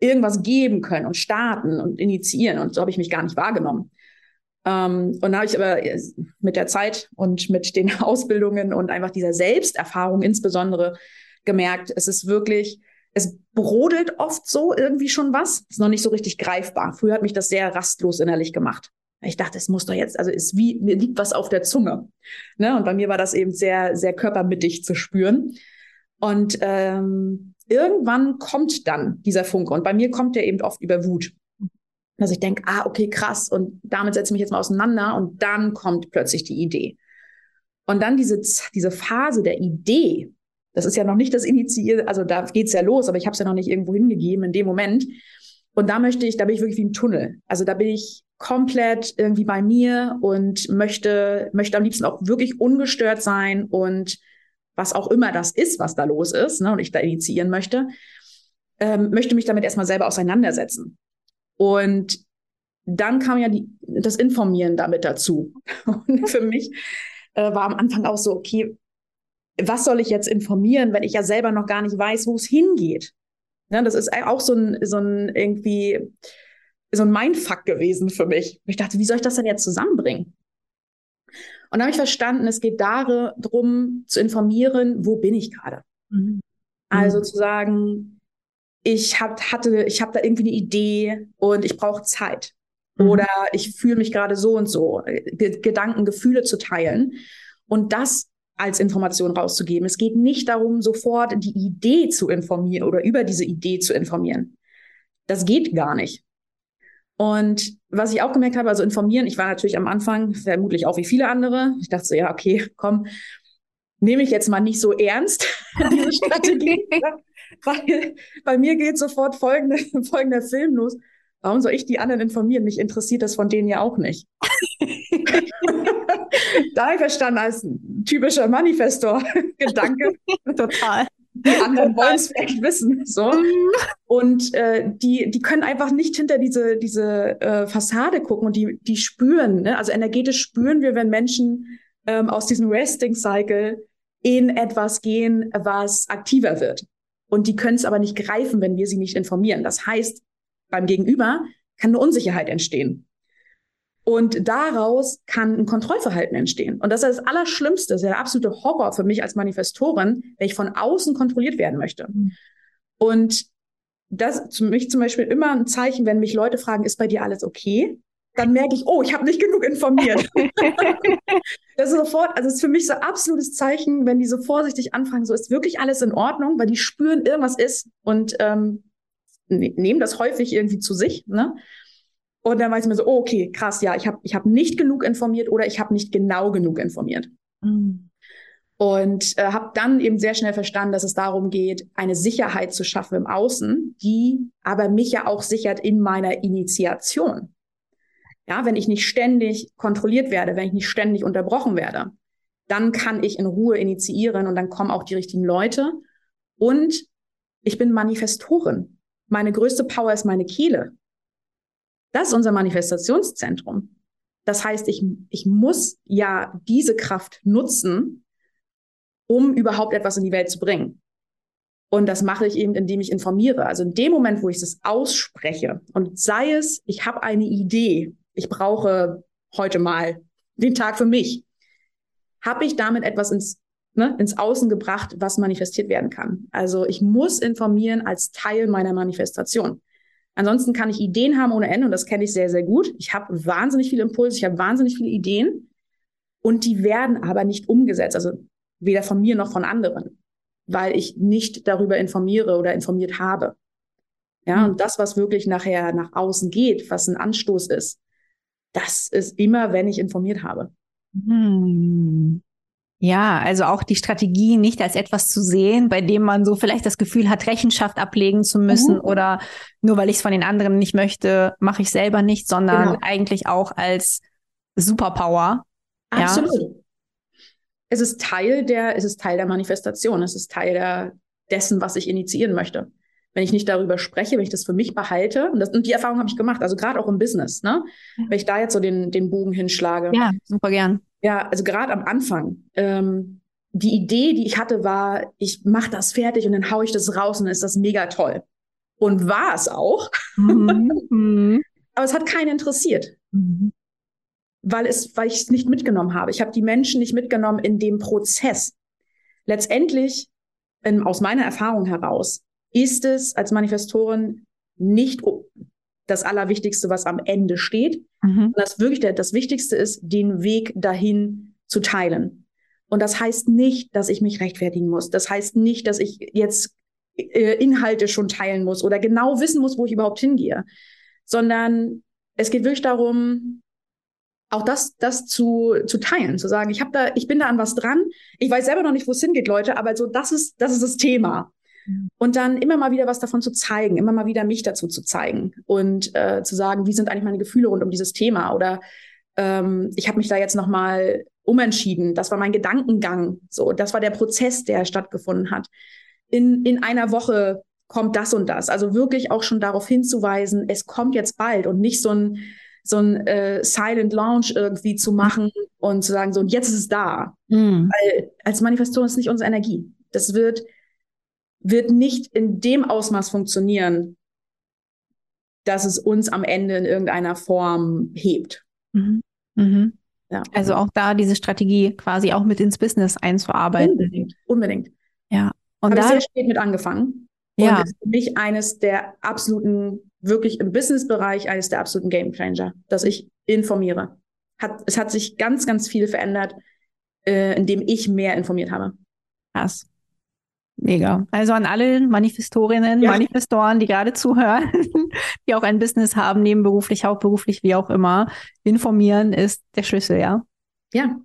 irgendwas geben können und starten und initiieren. Und so habe ich mich gar nicht wahrgenommen. Ähm, und da habe ich aber mit der Zeit und mit den Ausbildungen und einfach dieser Selbsterfahrung insbesondere gemerkt, es ist wirklich es brodelt oft so irgendwie schon was. Ist noch nicht so richtig greifbar. Früher hat mich das sehr rastlos innerlich gemacht. Ich dachte, es muss doch jetzt, also ist wie, mir liegt was auf der Zunge. Ne? Und bei mir war das eben sehr, sehr körpermittig zu spüren. Und ähm, irgendwann kommt dann dieser Funke. Und bei mir kommt der eben oft über Wut. Dass ich denke, ah, okay, krass. Und damit setze ich mich jetzt mal auseinander. Und dann kommt plötzlich die Idee. Und dann diese, diese Phase der Idee, das ist ja noch nicht das Initiieren, also da geht's ja los, aber ich habe es ja noch nicht irgendwo hingegeben in dem Moment. Und da möchte ich, da bin ich wirklich wie im Tunnel. Also da bin ich komplett irgendwie bei mir und möchte, möchte am liebsten auch wirklich ungestört sein und was auch immer das ist, was da los ist, ne, und ich da initiieren möchte, ähm, möchte mich damit erstmal selber auseinandersetzen. Und dann kam ja die, das Informieren damit dazu. Und für mich äh, war am Anfang auch so, okay, was soll ich jetzt informieren, wenn ich ja selber noch gar nicht weiß, wo es hingeht? Ja, das ist auch so ein, so ein irgendwie so ein Mindfuck gewesen für mich. Ich dachte, wie soll ich das denn jetzt zusammenbringen? Und dann habe ich verstanden, es geht darum, zu informieren, wo bin ich gerade? Mhm. Also mhm. zu sagen, ich hab, hatte, ich habe da irgendwie eine Idee und ich brauche Zeit. Mhm. Oder ich fühle mich gerade so und so. G Gedanken, Gefühle zu teilen. Und das als Information rauszugeben. Es geht nicht darum, sofort die Idee zu informieren oder über diese Idee zu informieren. Das geht gar nicht. Und was ich auch gemerkt habe, also informieren, ich war natürlich am Anfang vermutlich auch wie viele andere. Ich dachte so, ja, okay, komm, nehme ich jetzt mal nicht so ernst, diese Strategie. weil bei mir geht sofort folgende, folgender Film los. Warum soll ich die anderen informieren? Mich interessiert das von denen ja auch nicht. Da verstanden als typischer Manifestor-Gedanke. Total. Die anderen wollen es vielleicht wissen. So. Und äh, die, die können einfach nicht hinter diese, diese äh, Fassade gucken und die, die spüren. Ne? Also energetisch spüren wir, wenn Menschen ähm, aus diesem Resting-Cycle in etwas gehen, was aktiver wird. Und die können es aber nicht greifen, wenn wir sie nicht informieren. Das heißt, beim Gegenüber kann eine Unsicherheit entstehen. Und daraus kann ein Kontrollverhalten entstehen. Und das ist das Allerschlimmste, das ist der absolute Horror für mich als Manifestorin, wenn ich von außen kontrolliert werden möchte. Mhm. Und das ist für mich zum Beispiel immer ein Zeichen, wenn mich Leute fragen, ist bei dir alles okay? Dann merke ich, oh, ich habe nicht genug informiert. das ist sofort, also es ist für mich so ein absolutes Zeichen, wenn die so vorsichtig anfangen, so ist wirklich alles in Ordnung, weil die spüren, irgendwas ist und ähm, ne nehmen das häufig irgendwie zu sich. Ne? Und dann weiß ich mir so, oh, okay, krass, ja, ich habe ich hab nicht genug informiert oder ich habe nicht genau genug informiert. Mhm. Und äh, habe dann eben sehr schnell verstanden, dass es darum geht, eine Sicherheit zu schaffen im Außen, die aber mich ja auch sichert in meiner Initiation. Ja, wenn ich nicht ständig kontrolliert werde, wenn ich nicht ständig unterbrochen werde, dann kann ich in Ruhe initiieren und dann kommen auch die richtigen Leute. Und ich bin Manifestorin. Meine größte Power ist meine Kehle. Das ist unser Manifestationszentrum. Das heißt, ich, ich muss ja diese Kraft nutzen, um überhaupt etwas in die Welt zu bringen. Und das mache ich eben, indem ich informiere. Also in dem Moment, wo ich es ausspreche und sei es, ich habe eine Idee, ich brauche heute mal den Tag für mich, habe ich damit etwas ins, ne, ins Außen gebracht, was manifestiert werden kann. Also ich muss informieren als Teil meiner Manifestation. Ansonsten kann ich Ideen haben ohne Ende und das kenne ich sehr, sehr gut. Ich habe wahnsinnig viele Impulse, ich habe wahnsinnig viele Ideen und die werden aber nicht umgesetzt. Also weder von mir noch von anderen, weil ich nicht darüber informiere oder informiert habe. Ja, mhm. und das, was wirklich nachher nach außen geht, was ein Anstoß ist, das ist immer, wenn ich informiert habe. Mhm. Ja, also auch die Strategie nicht als etwas zu sehen, bei dem man so vielleicht das Gefühl hat, Rechenschaft ablegen zu müssen mhm. oder nur weil ich es von den anderen nicht möchte, mache ich selber nicht, sondern genau. eigentlich auch als Superpower. Absolut. Ja. Es ist Teil der, es ist Teil der Manifestation, es ist Teil der, dessen, was ich initiieren möchte. Wenn ich nicht darüber spreche, wenn ich das für mich behalte, und, das, und die Erfahrung habe ich gemacht, also gerade auch im Business, ne? Wenn ich da jetzt so den, den Bogen hinschlage. Ja, super gern ja, also gerade am Anfang, ähm, die Idee, die ich hatte, war, ich mache das fertig und dann haue ich das raus und dann ist das mega toll. Und war es auch. Mhm. mhm. Aber es hat keinen interessiert. Mhm. Weil, es, weil ich es nicht mitgenommen habe. Ich habe die Menschen nicht mitgenommen in dem Prozess. Letztendlich, in, aus meiner Erfahrung heraus, ist es als Manifestorin nicht das Allerwichtigste, was am Ende steht. Mhm. Das wirklich das Wichtigste ist, den Weg dahin zu teilen. Und das heißt nicht, dass ich mich rechtfertigen muss. Das heißt nicht, dass ich jetzt äh, Inhalte schon teilen muss oder genau wissen muss, wo ich überhaupt hingehe, sondern es geht wirklich darum, auch das, das zu, zu teilen, zu sagen, ich habe da, ich bin da an was dran. Ich weiß selber noch nicht, wo es hingeht, Leute, aber so, das ist, das ist das Thema. Und dann immer mal wieder was davon zu zeigen, immer mal wieder mich dazu zu zeigen und äh, zu sagen, wie sind eigentlich meine Gefühle rund um dieses Thema oder ähm, ich habe mich da jetzt noch mal umentschieden. Das war mein Gedankengang. So, das war der Prozess, der stattgefunden hat. In in einer Woche kommt das und das. Also wirklich auch schon darauf hinzuweisen, es kommt jetzt bald und nicht so ein so ein äh, Silent Launch irgendwie zu machen und zu sagen, so, und jetzt ist es da. Mhm. Weil als Manifestation ist nicht unsere Energie. Das wird wird nicht in dem Ausmaß funktionieren, dass es uns am Ende in irgendeiner Form hebt. Mhm. Mhm. Ja. Also auch da diese Strategie quasi auch mit ins Business einzuarbeiten. Unbedingt. Unbedingt. Ja. Und Habe da sehr spät mit angefangen. Ja. Und ist für mich eines der absoluten, wirklich im Businessbereich eines der absoluten Game Changer, dass ich informiere. Hat, es hat sich ganz, ganz viel verändert, äh, indem ich mehr informiert habe. Krass. Mega. Also an alle Manifestorinnen, ja. Manifestoren, die gerade zuhören, die auch ein Business haben, nebenberuflich, hauptberuflich, wie auch immer. Informieren ist der Schlüssel, ja? Ja.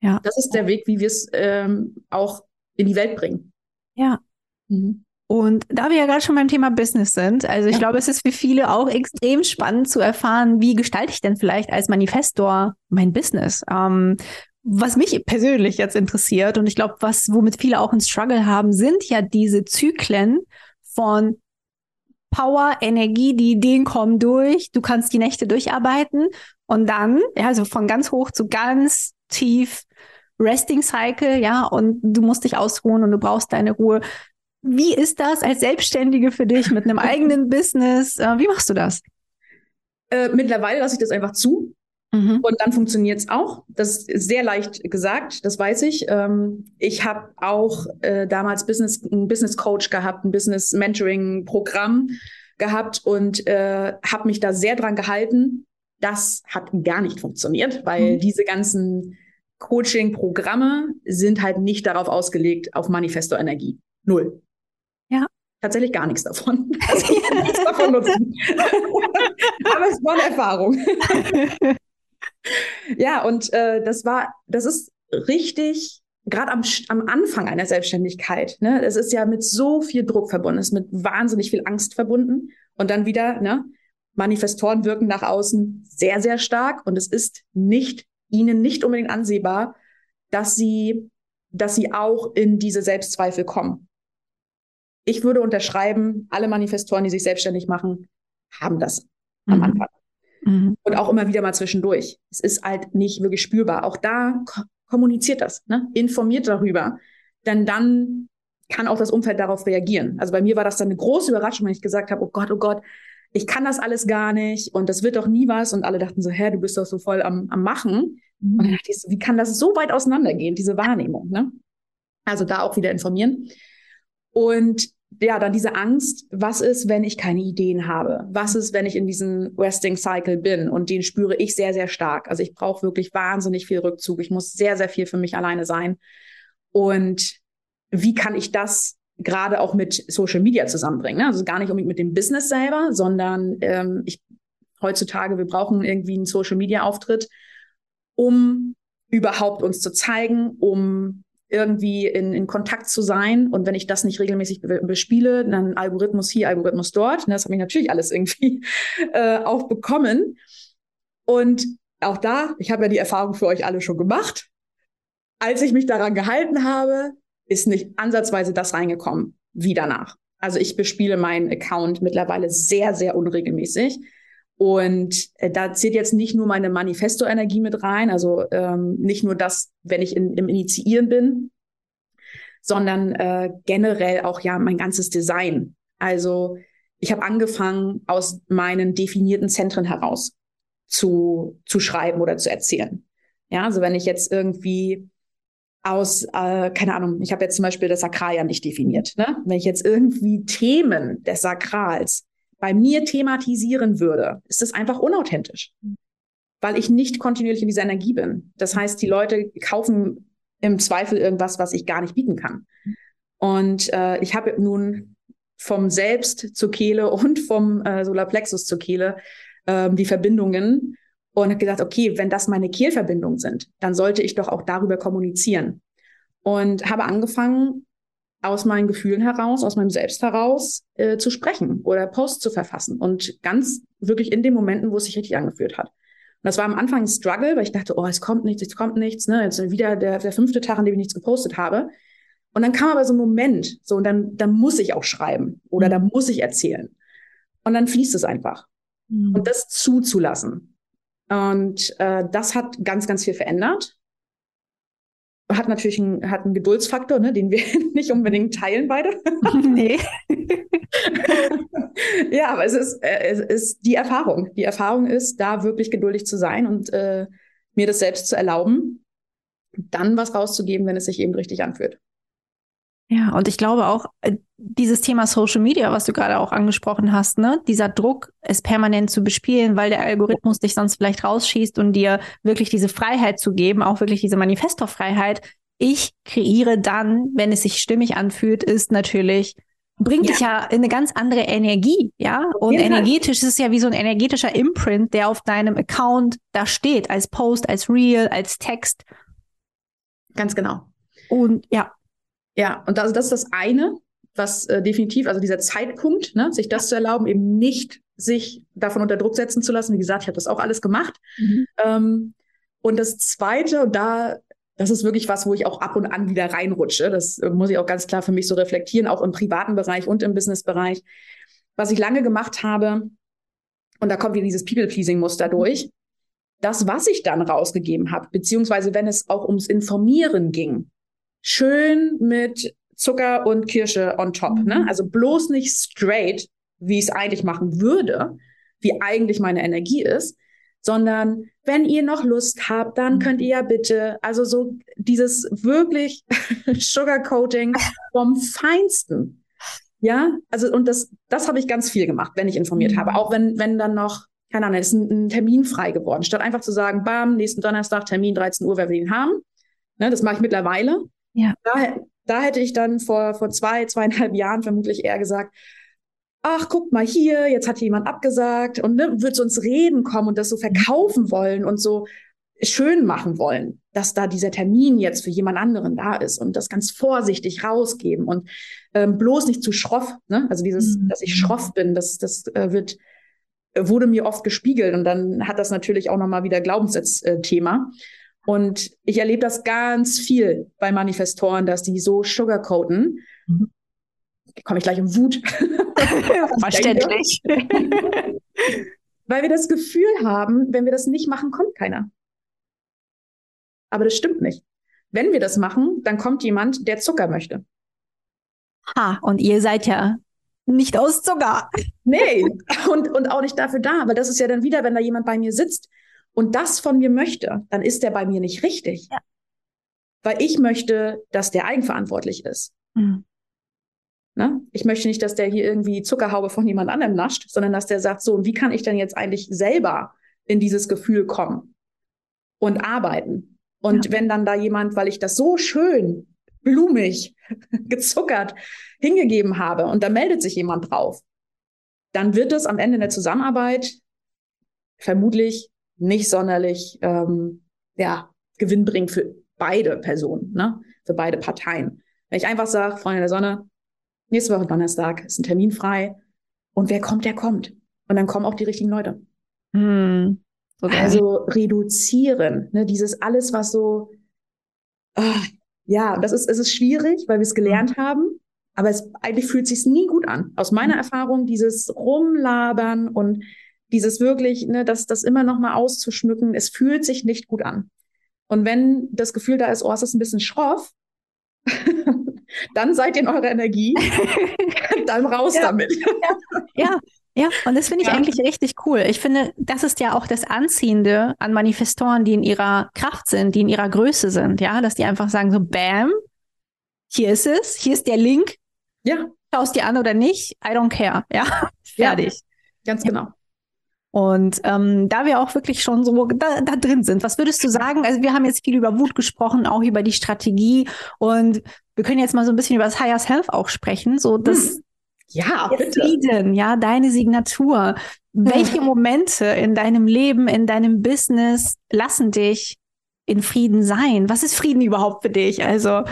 Ja. Das ist der Weg, wie wir es ähm, auch in die Welt bringen. Ja. Mhm. Und da wir ja gerade schon beim Thema Business sind, also ich ja. glaube, es ist für viele auch extrem spannend zu erfahren, wie gestalte ich denn vielleicht als Manifestor mein Business? Ähm, was mich persönlich jetzt interessiert und ich glaube, was, womit viele auch einen Struggle haben, sind ja diese Zyklen von Power, Energie, die Ideen kommen durch, du kannst die Nächte durcharbeiten und dann, ja, also von ganz hoch zu ganz tief Resting Cycle, ja, und du musst dich ausruhen und du brauchst deine Ruhe. Wie ist das als Selbstständige für dich mit einem eigenen Business? Äh, wie machst du das? Äh, mittlerweile lasse ich das einfach zu. Mhm. Und dann funktioniert es auch. Das ist sehr leicht gesagt, das weiß ich. Ähm, ich habe auch äh, damals Business, einen Business Coach gehabt, ein Business Mentoring Programm gehabt und äh, habe mich da sehr dran gehalten. Das hat gar nicht funktioniert, weil mhm. diese ganzen Coaching-Programme sind halt nicht darauf ausgelegt, auf Manifesto-Energie. Null. Ja. Tatsächlich gar nichts davon. Also ich kann nichts davon nutzen. Aber es war eine Erfahrung. ja, und äh, das war, das ist richtig, gerade am, am Anfang einer Selbstständigkeit. Ne? Es ist ja mit so viel Druck verbunden, es ist mit wahnsinnig viel Angst verbunden. Und dann wieder, ne? Manifestoren wirken nach außen sehr, sehr stark und es ist nicht ihnen nicht unbedingt ansehbar, dass sie, dass sie auch in diese Selbstzweifel kommen. Ich würde unterschreiben, alle Manifestoren, die sich selbstständig machen, haben das mhm. am Anfang. Mhm. Und auch immer wieder mal zwischendurch. Es ist halt nicht wirklich spürbar. Auch da kommuniziert das, ne? informiert darüber. Denn dann kann auch das Umfeld darauf reagieren. Also bei mir war das dann eine große Überraschung, wenn ich gesagt habe, oh Gott, oh Gott, ich kann das alles gar nicht und das wird doch nie was. Und alle dachten so, hä, du bist doch so voll am, am Machen. Mhm. Und dann dachte ich so, wie kann das so weit auseinandergehen, diese Wahrnehmung? Ne? Also da auch wieder informieren. Und ja, dann diese Angst, was ist, wenn ich keine Ideen habe? Was ist, wenn ich in diesem Resting Cycle bin? Und den spüre ich sehr, sehr stark. Also ich brauche wirklich wahnsinnig viel Rückzug. Ich muss sehr, sehr viel für mich alleine sein. Und wie kann ich das gerade auch mit Social Media zusammenbringen? Ne? Also gar nicht unbedingt mit dem Business selber, sondern ähm, ich heutzutage, wir brauchen irgendwie einen Social Media Auftritt, um überhaupt uns zu zeigen, um irgendwie in, in Kontakt zu sein. Und wenn ich das nicht regelmäßig bespiele, dann Algorithmus hier, Algorithmus dort. Das habe ich natürlich alles irgendwie äh, auch bekommen. Und auch da, ich habe ja die Erfahrung für euch alle schon gemacht. Als ich mich daran gehalten habe, ist nicht ansatzweise das reingekommen wie danach. Also ich bespiele meinen Account mittlerweile sehr, sehr unregelmäßig. Und äh, da zählt jetzt nicht nur meine Manifesto-Energie mit rein, also ähm, nicht nur das, wenn ich in, im Initiieren bin, sondern äh, generell auch ja mein ganzes Design. Also ich habe angefangen, aus meinen definierten Zentren heraus zu, zu schreiben oder zu erzählen. Ja, also wenn ich jetzt irgendwie aus, äh, keine Ahnung, ich habe jetzt zum Beispiel das Sakral ja nicht definiert. Ne? Wenn ich jetzt irgendwie Themen des Sakrals bei mir thematisieren würde, ist das einfach unauthentisch, weil ich nicht kontinuierlich in dieser Energie bin. Das heißt, die Leute kaufen im Zweifel irgendwas, was ich gar nicht bieten kann. Und äh, ich habe nun vom Selbst zur Kehle und vom äh, Solarplexus zur Kehle äh, die Verbindungen und habe gesagt, okay, wenn das meine Kehlverbindungen sind, dann sollte ich doch auch darüber kommunizieren. Und habe angefangen, aus meinen Gefühlen heraus, aus meinem Selbst heraus äh, zu sprechen oder Posts zu verfassen und ganz wirklich in den Momenten, wo es sich richtig angefühlt hat. Und das war am Anfang ein Struggle, weil ich dachte, oh, es kommt nichts, es kommt nichts, ne, jetzt wieder der, der fünfte Tag, an dem ich nichts gepostet habe. Und dann kam aber so ein Moment, so, und dann, dann muss ich auch schreiben oder mhm. dann muss ich erzählen. Und dann fließt es einfach. Mhm. Und das zuzulassen. Und äh, das hat ganz, ganz viel verändert hat natürlich einen, hat einen Geduldsfaktor, ne, den wir nicht unbedingt teilen beide. nee. ja, aber es ist, äh, es ist die Erfahrung. Die Erfahrung ist, da wirklich geduldig zu sein und äh, mir das selbst zu erlauben, dann was rauszugeben, wenn es sich eben richtig anfühlt. Ja, und ich glaube auch, äh, dieses Thema Social Media, was du gerade auch angesprochen hast, ne, dieser Druck, es permanent zu bespielen, weil der Algorithmus dich sonst vielleicht rausschießt und dir wirklich diese Freiheit zu geben, auch wirklich diese Manifestorfreiheit. Ich kreiere dann, wenn es sich stimmig anfühlt, ist natürlich bringt ja. dich ja in eine ganz andere Energie, ja? Und energetisch ist es ja wie so ein energetischer Imprint, der auf deinem Account da steht, als Post, als Reel, als Text. Ganz genau. Und ja. Ja, und das, das ist das eine, was äh, definitiv, also dieser Zeitpunkt, ne, sich das zu erlauben, eben nicht sich davon unter Druck setzen zu lassen. Wie gesagt, ich habe das auch alles gemacht. Mhm. Ähm, und das Zweite, und da das ist wirklich was, wo ich auch ab und an wieder reinrutsche. Das äh, muss ich auch ganz klar für mich so reflektieren, auch im privaten Bereich und im Businessbereich. Was ich lange gemacht habe, und da kommt wieder dieses People-Pleasing-Muster durch, das, was ich dann rausgegeben habe, beziehungsweise wenn es auch ums Informieren ging, schön mit Zucker und Kirsche on top. Ne? Mhm. Ne? Also bloß nicht straight, wie ich es eigentlich machen würde, wie eigentlich meine Energie ist, sondern wenn ihr noch Lust habt, dann könnt ihr ja bitte, also so dieses wirklich Sugarcoating vom Feinsten. Ja, also und das, das habe ich ganz viel gemacht, wenn ich informiert mhm. habe. Auch wenn, wenn dann noch, keine Ahnung, ist ein, ein, Termin frei geworden. Statt einfach zu sagen, bam, nächsten Donnerstag, Termin 13 Uhr, wer will ihn haben. Ne, das mache ich mittlerweile. Ja. Da, da hätte ich dann vor, vor zwei, zweieinhalb Jahren vermutlich eher gesagt, ach, guck mal hier, jetzt hat jemand abgesagt und ne, wird so ins Reden kommen und das so verkaufen wollen und so schön machen wollen, dass da dieser Termin jetzt für jemand anderen da ist und das ganz vorsichtig rausgeben und ähm, bloß nicht zu schroff. Ne? Also dieses, mhm. dass ich schroff bin, das, das äh, wird wurde mir oft gespiegelt und dann hat das natürlich auch nochmal wieder Glaubenssatzthema. Und ich erlebe das ganz viel bei Manifestoren, dass die so sugarcoaten. Mhm komme ich gleich in Wut. Verständlich. Weil wir das Gefühl haben, wenn wir das nicht machen, kommt keiner. Aber das stimmt nicht. Wenn wir das machen, dann kommt jemand, der Zucker möchte. Ha, und ihr seid ja nicht aus Zucker. Nee, und, und auch nicht dafür da. Aber das ist ja dann wieder, wenn da jemand bei mir sitzt und das von mir möchte, dann ist der bei mir nicht richtig. Ja. Weil ich möchte, dass der eigenverantwortlich ist. Mhm. Ne? Ich möchte nicht, dass der hier irgendwie Zuckerhaube von jemand anderem nascht, sondern dass der sagt, so, und wie kann ich denn jetzt eigentlich selber in dieses Gefühl kommen und arbeiten? Und ja. wenn dann da jemand, weil ich das so schön, blumig, gezuckert hingegeben habe und da meldet sich jemand drauf, dann wird es am Ende in der Zusammenarbeit vermutlich nicht sonderlich ähm, ja, gewinnbringend für beide Personen, ne? für beide Parteien. Wenn ich einfach sage, Freunde der Sonne, Nächste Woche Donnerstag ist ein Termin frei. Und wer kommt, der kommt. Und dann kommen auch die richtigen Leute. Hm, okay. Also reduzieren, ne, dieses alles, was so, ah, ja, das ist, es ist schwierig, weil wir es gelernt mhm. haben. Aber es eigentlich fühlt sich nie gut an. Aus meiner mhm. Erfahrung, dieses Rumlabern und dieses wirklich, ne, das, das immer noch mal auszuschmücken, es fühlt sich nicht gut an. Und wenn das Gefühl da ist, oh, es ist ein bisschen schroff, dann seid ihr in eurer Energie, dann raus ja. damit. ja. ja. und das finde ich ja. eigentlich richtig cool. Ich finde, das ist ja auch das Anziehende an Manifestoren, die in ihrer Kraft sind, die in ihrer Größe sind, ja, dass die einfach sagen so, bam, hier ist es, hier ist der Link. Ja. Schaust dir an oder nicht, I don't care, ja, fertig. Ja, ganz genau. Und ähm, da wir auch wirklich schon so da, da drin sind, was würdest du sagen? Also wir haben jetzt viel über Wut gesprochen, auch über die Strategie und wir können jetzt mal so ein bisschen über das Higher Self auch sprechen, so das hm. ja, bitte. Frieden, ja, deine Signatur. Hm. Welche Momente in deinem Leben, in deinem Business lassen dich in Frieden sein? Was ist Frieden überhaupt für dich? Also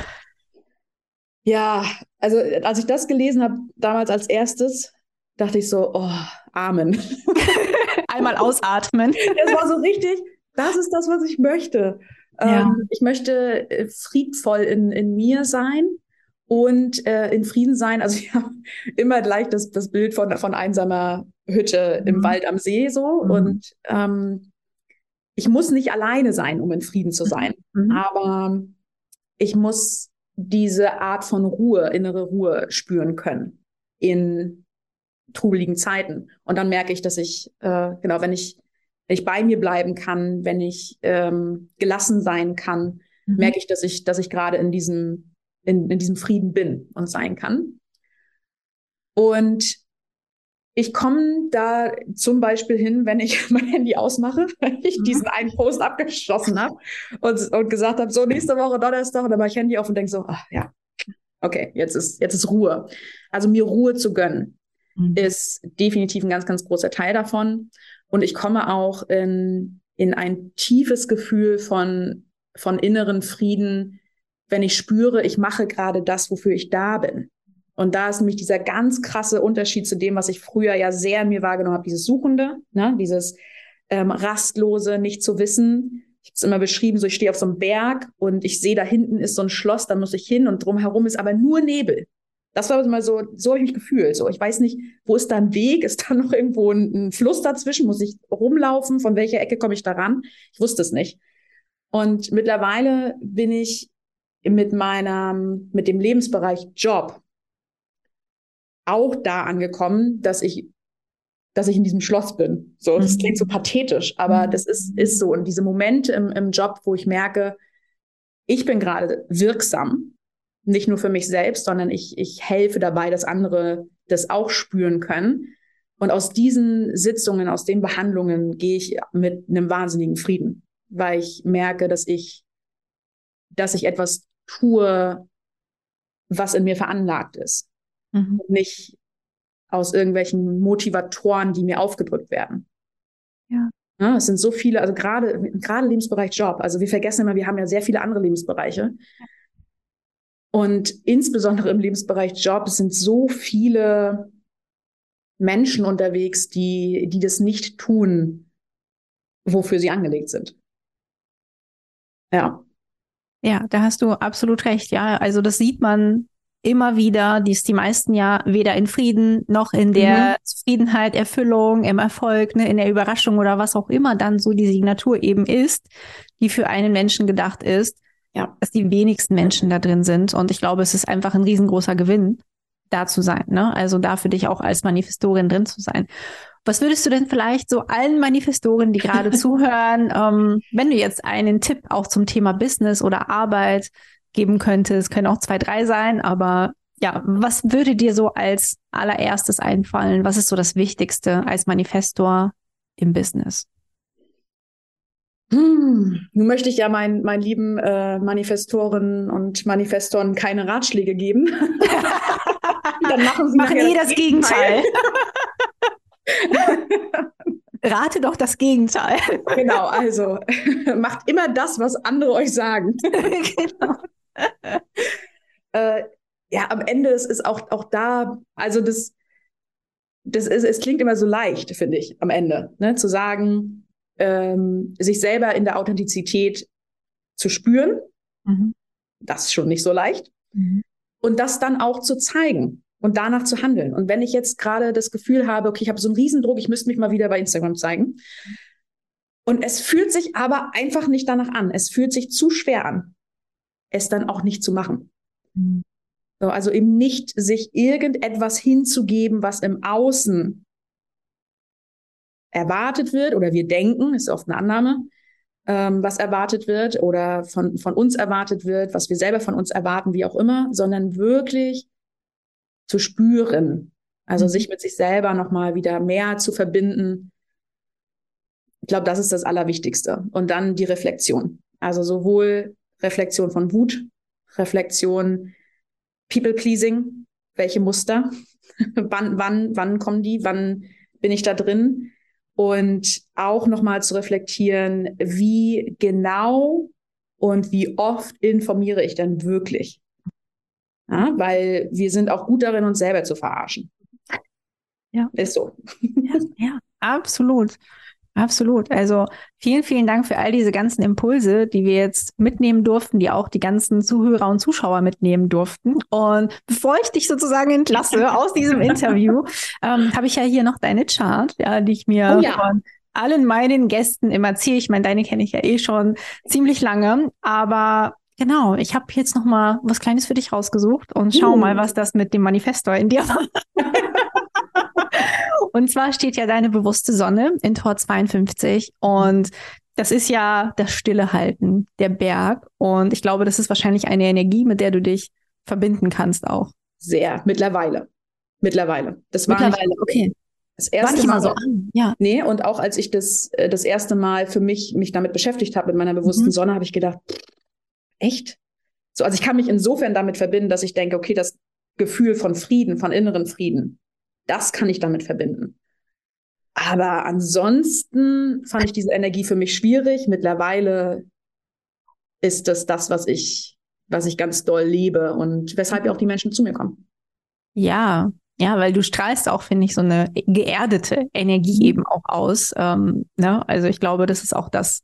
ja, also als ich das gelesen habe, damals als erstes, dachte ich so, oh, Amen. Einmal ausatmen. Es war so richtig, das ist das, was ich möchte. Ja. Ähm, ich möchte äh, friedvoll in, in mir sein und äh, in Frieden sein. Also ich habe immer gleich das, das Bild von, von einsamer Hütte mhm. im Wald am See so. Mhm. Und ähm, ich muss nicht alleine sein, um in Frieden zu sein. Mhm. mhm. Aber ich muss diese Art von Ruhe, innere Ruhe spüren können in trubeligen Zeiten. Und dann merke ich, dass ich, äh, genau, wenn ich, wenn ich bei mir bleiben kann, wenn ich ähm, gelassen sein kann, mhm. merke ich, dass ich, dass ich gerade in diesem in, in diesem Frieden bin und sein kann. Und ich komme da zum Beispiel hin, wenn ich mein Handy ausmache, wenn ich mhm. diesen einen Post abgeschlossen habe und, und gesagt habe, so nächste Woche Donnerstag, und dann mache ich Handy auf und denke so, ach ja, okay, jetzt ist, jetzt ist Ruhe. Also mir Ruhe zu gönnen, mhm. ist definitiv ein ganz, ganz großer Teil davon. Und ich komme auch in, in ein tiefes Gefühl von, von inneren Frieden, wenn ich spüre, ich mache gerade das, wofür ich da bin. Und da ist nämlich dieser ganz krasse Unterschied zu dem, was ich früher ja sehr in mir wahrgenommen habe, dieses Suchende, ne? dieses ähm, rastlose, nicht zu wissen. Ich habe es immer beschrieben, so ich stehe auf so einem Berg und ich sehe, da hinten ist so ein Schloss, da muss ich hin und drumherum ist aber nur Nebel. Das war immer so, so habe ich mich gefühlt. So, ich weiß nicht, wo ist da ein Weg? Ist da noch irgendwo ein, ein Fluss dazwischen? Muss ich rumlaufen? Von welcher Ecke komme ich da ran? Ich wusste es nicht. Und mittlerweile bin ich mit meinem, mit dem Lebensbereich Job auch da angekommen, dass ich, dass ich in diesem Schloss bin. So, das mhm. klingt so pathetisch, aber mhm. das ist, ist so. Und diese Momente im, im Job, wo ich merke, ich bin gerade wirksam, nicht nur für mich selbst, sondern ich, ich helfe dabei, dass andere das auch spüren können. Und aus diesen Sitzungen, aus den Behandlungen gehe ich mit einem wahnsinnigen Frieden, weil ich merke, dass ich, dass ich etwas tue, was in mir veranlagt ist. Mhm. Nicht aus irgendwelchen Motivatoren, die mir aufgedrückt werden. Ja. ja. Es sind so viele, also gerade, gerade Lebensbereich Job. Also wir vergessen immer, wir haben ja sehr viele andere Lebensbereiche. Und insbesondere im Lebensbereich Job sind so viele Menschen unterwegs, die, die das nicht tun, wofür sie angelegt sind. Ja. Ja, da hast du absolut recht. Ja, also das sieht man immer wieder, die ist die meisten ja weder in Frieden noch in der mhm. Zufriedenheit, Erfüllung, im Erfolg, ne, in der Überraschung oder was auch immer dann so die Signatur eben ist, die für einen Menschen gedacht ist, ja. dass die wenigsten Menschen da drin sind. Und ich glaube, es ist einfach ein riesengroßer Gewinn, da zu sein. Ne? Also da für dich auch als Manifestorin drin zu sein. Was würdest du denn vielleicht so allen Manifestoren, die gerade zuhören, ähm, wenn du jetzt einen Tipp auch zum Thema Business oder Arbeit geben könnte. Es können auch zwei, drei sein, aber ja, was würde dir so als allererstes einfallen? Was ist so das Wichtigste als Manifestor im Business? Hm, nun möchte ich ja meinen mein lieben äh, Manifestoren und Manifestoren keine Ratschläge geben. Dann machen sie machen eh das Gegenteil. Rate doch das Gegenteil. Genau, also macht immer das, was andere euch sagen. genau. äh, ja, am Ende ist es auch, auch da, also das, das ist, es klingt immer so leicht, finde ich, am Ende, ne, zu sagen, ähm, sich selber in der Authentizität zu spüren. Mhm. Das ist schon nicht so leicht. Mhm. Und das dann auch zu zeigen und danach zu handeln. Und wenn ich jetzt gerade das Gefühl habe, okay, ich habe so einen Riesendruck, ich müsste mich mal wieder bei Instagram zeigen. Und es fühlt sich aber einfach nicht danach an. Es fühlt sich zu schwer an es dann auch nicht zu machen. Mhm. So, also eben nicht sich irgendetwas hinzugeben, was im Außen erwartet wird oder wir denken, ist oft eine Annahme, ähm, was erwartet wird oder von, von uns erwartet wird, was wir selber von uns erwarten, wie auch immer, sondern wirklich zu spüren, also mhm. sich mit sich selber nochmal wieder mehr zu verbinden. Ich glaube, das ist das Allerwichtigste. Und dann die Reflexion. Also sowohl Reflexion von Wut, Reflexion People-Pleasing, welche Muster, wann, wann, wann kommen die, wann bin ich da drin? Und auch nochmal zu reflektieren, wie genau und wie oft informiere ich denn wirklich? Ja, weil wir sind auch gut darin, uns selber zu verarschen. Ja. Ist so. Ja, ja absolut. Absolut. Also vielen, vielen Dank für all diese ganzen Impulse, die wir jetzt mitnehmen durften, die auch die ganzen Zuhörer und Zuschauer mitnehmen durften. Und bevor ich dich sozusagen entlasse aus diesem Interview, ähm, habe ich ja hier noch deine Chart, ja, die ich mir oh ja. von allen meinen Gästen immer ziehe. Ich meine, deine kenne ich ja eh schon ziemlich lange, aber Genau, ich habe jetzt noch mal was Kleines für dich rausgesucht und schau uh. mal, was das mit dem Manifestor in dir macht. Und zwar steht ja deine bewusste Sonne in Tor 52 und das ist ja das Stille halten, der Berg. Und ich glaube, das ist wahrscheinlich eine Energie, mit der du dich verbinden kannst auch. Sehr, mittlerweile. Mittlerweile. Das war mittlerweile, nicht, okay. Das erste war Mal so an. Ja. Nee, und auch als ich das, äh, das erste Mal für mich mich damit beschäftigt habe, mit meiner bewussten mhm. Sonne, habe ich gedacht, echt? So, also ich kann mich insofern damit verbinden, dass ich denke, okay, das Gefühl von Frieden, von inneren Frieden, das kann ich damit verbinden. Aber ansonsten fand ich diese Energie für mich schwierig. Mittlerweile ist das das, was ich, was ich ganz doll liebe und weshalb ja auch die Menschen zu mir kommen. Ja, ja, weil du strahlst auch, finde ich, so eine geerdete Energie mhm. eben auch aus. Ähm, ne? Also ich glaube, das ist auch das,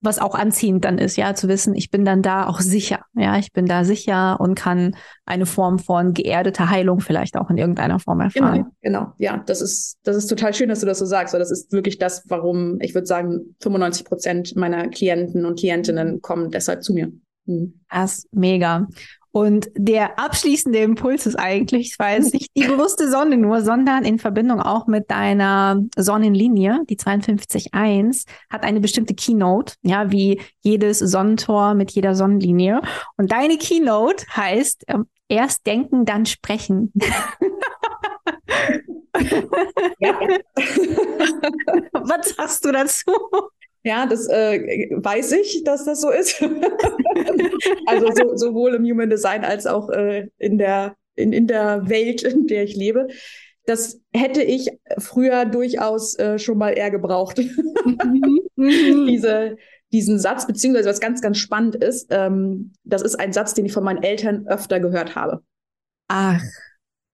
was auch anziehend dann ist, ja, zu wissen, ich bin dann da auch sicher. Ja, ich bin da sicher und kann eine Form von geerdeter Heilung vielleicht auch in irgendeiner Form erfahren. Genau, genau. Ja, das ist, das ist total schön, dass du das so sagst, weil das ist wirklich das, warum ich würde sagen, 95 Prozent meiner Klienten und Klientinnen kommen deshalb zu mir. Mhm. Das ist mega. Und der abschließende Impuls ist eigentlich, es nicht die bewusste Sonne nur, sondern in Verbindung auch mit deiner Sonnenlinie, die 52.1, hat eine bestimmte Keynote, ja, wie jedes Sonnentor mit jeder Sonnenlinie. Und deine Keynote heißt, ähm, erst denken, dann sprechen. Ja. Was sagst du dazu? Ja, das äh, weiß ich, dass das so ist. also so, sowohl im Human Design als auch äh, in, der, in, in der Welt, in der ich lebe. Das hätte ich früher durchaus äh, schon mal eher gebraucht. Mhm. Mhm. Diese, diesen Satz, beziehungsweise was ganz, ganz spannend ist, ähm, das ist ein Satz, den ich von meinen Eltern öfter gehört habe. Ach,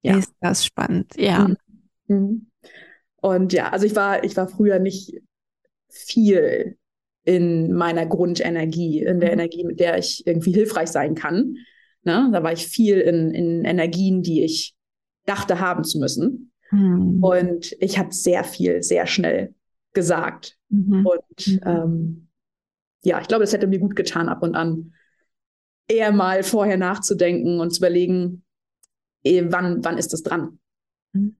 ja. ist das spannend, ja. Mhm. mhm. Und ja, also ich war, ich war früher nicht viel in meiner Grundenergie, in der mhm. Energie, mit der ich irgendwie hilfreich sein kann. Ne? Da war ich viel in, in Energien, die ich dachte haben zu müssen. Mhm. Und ich habe sehr viel, sehr schnell gesagt. Mhm. Und mhm. ähm, ja, ich glaube, es hätte mir gut getan, ab und an eher mal vorher nachzudenken und zu überlegen, eh, wann, wann ist das dran? Mhm.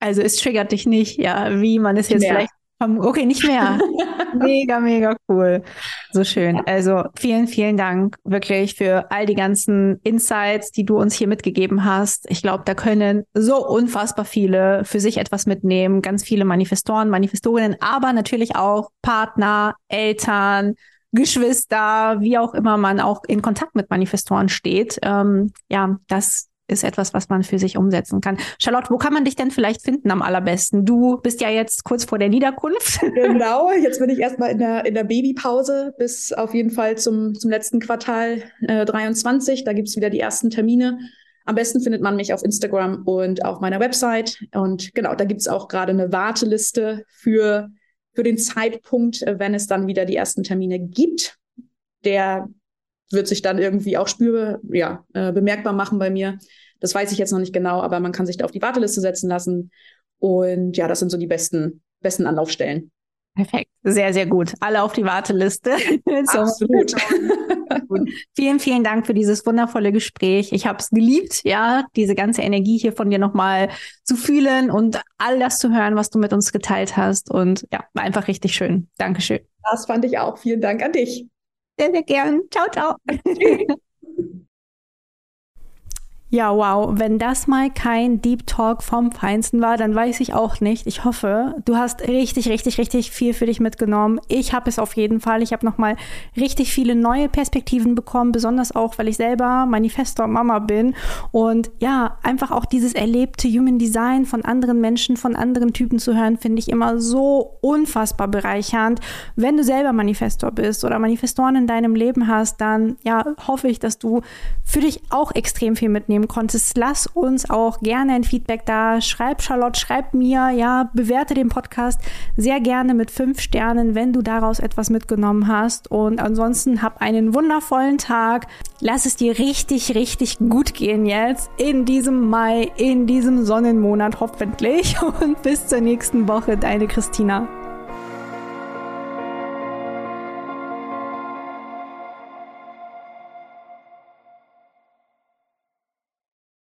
Also es triggert dich nicht, ja, wie man es jetzt Mehr. vielleicht Okay, nicht mehr. mega, mega cool. So schön. Also vielen, vielen Dank wirklich für all die ganzen Insights, die du uns hier mitgegeben hast. Ich glaube, da können so unfassbar viele für sich etwas mitnehmen. Ganz viele Manifestoren, Manifestorinnen, aber natürlich auch Partner, Eltern, Geschwister, wie auch immer man auch in Kontakt mit Manifestoren steht. Ähm, ja, das ist etwas, was man für sich umsetzen kann. Charlotte, wo kann man dich denn vielleicht finden am allerbesten? Du bist ja jetzt kurz vor der Niederkunft. Genau, jetzt bin ich erstmal in der, in der Babypause bis auf jeden Fall zum, zum letzten Quartal äh, 23. Da gibt's wieder die ersten Termine. Am besten findet man mich auf Instagram und auf meiner Website. Und genau, da gibt's auch gerade eine Warteliste für, für den Zeitpunkt, äh, wenn es dann wieder die ersten Termine gibt. Der wird sich dann irgendwie auch spürbar, ja, äh, bemerkbar machen bei mir. Das weiß ich jetzt noch nicht genau, aber man kann sich da auf die Warteliste setzen lassen. Und ja, das sind so die besten, besten Anlaufstellen. Perfekt, sehr, sehr gut. Alle auf die Warteliste. Absolut. vielen, vielen Dank für dieses wundervolle Gespräch. Ich habe es geliebt, ja, diese ganze Energie hier von dir nochmal zu fühlen und all das zu hören, was du mit uns geteilt hast. Und ja, war einfach richtig schön. Dankeschön. Das fand ich auch. Vielen Dank an dich. Sehr, sehr gern. Ciao, ciao. Ja, wow. Wenn das mal kein Deep Talk vom Feinsten war, dann weiß ich auch nicht. Ich hoffe, du hast richtig, richtig, richtig viel für dich mitgenommen. Ich habe es auf jeden Fall. Ich habe nochmal richtig viele neue Perspektiven bekommen, besonders auch, weil ich selber Manifestor Mama bin. Und ja, einfach auch dieses erlebte Human Design von anderen Menschen, von anderen Typen zu hören, finde ich immer so unfassbar bereichernd. Wenn du selber Manifestor bist oder Manifestoren in deinem Leben hast, dann ja, hoffe ich, dass du für dich auch extrem viel mitnehmen nehmen konntest, lass uns auch gerne ein Feedback da. Schreib Charlotte, schreib mir, ja, bewerte den Podcast sehr gerne mit fünf Sternen, wenn du daraus etwas mitgenommen hast. Und ansonsten hab einen wundervollen Tag. Lass es dir richtig, richtig gut gehen jetzt in diesem Mai, in diesem Sonnenmonat hoffentlich. Und bis zur nächsten Woche, deine Christina.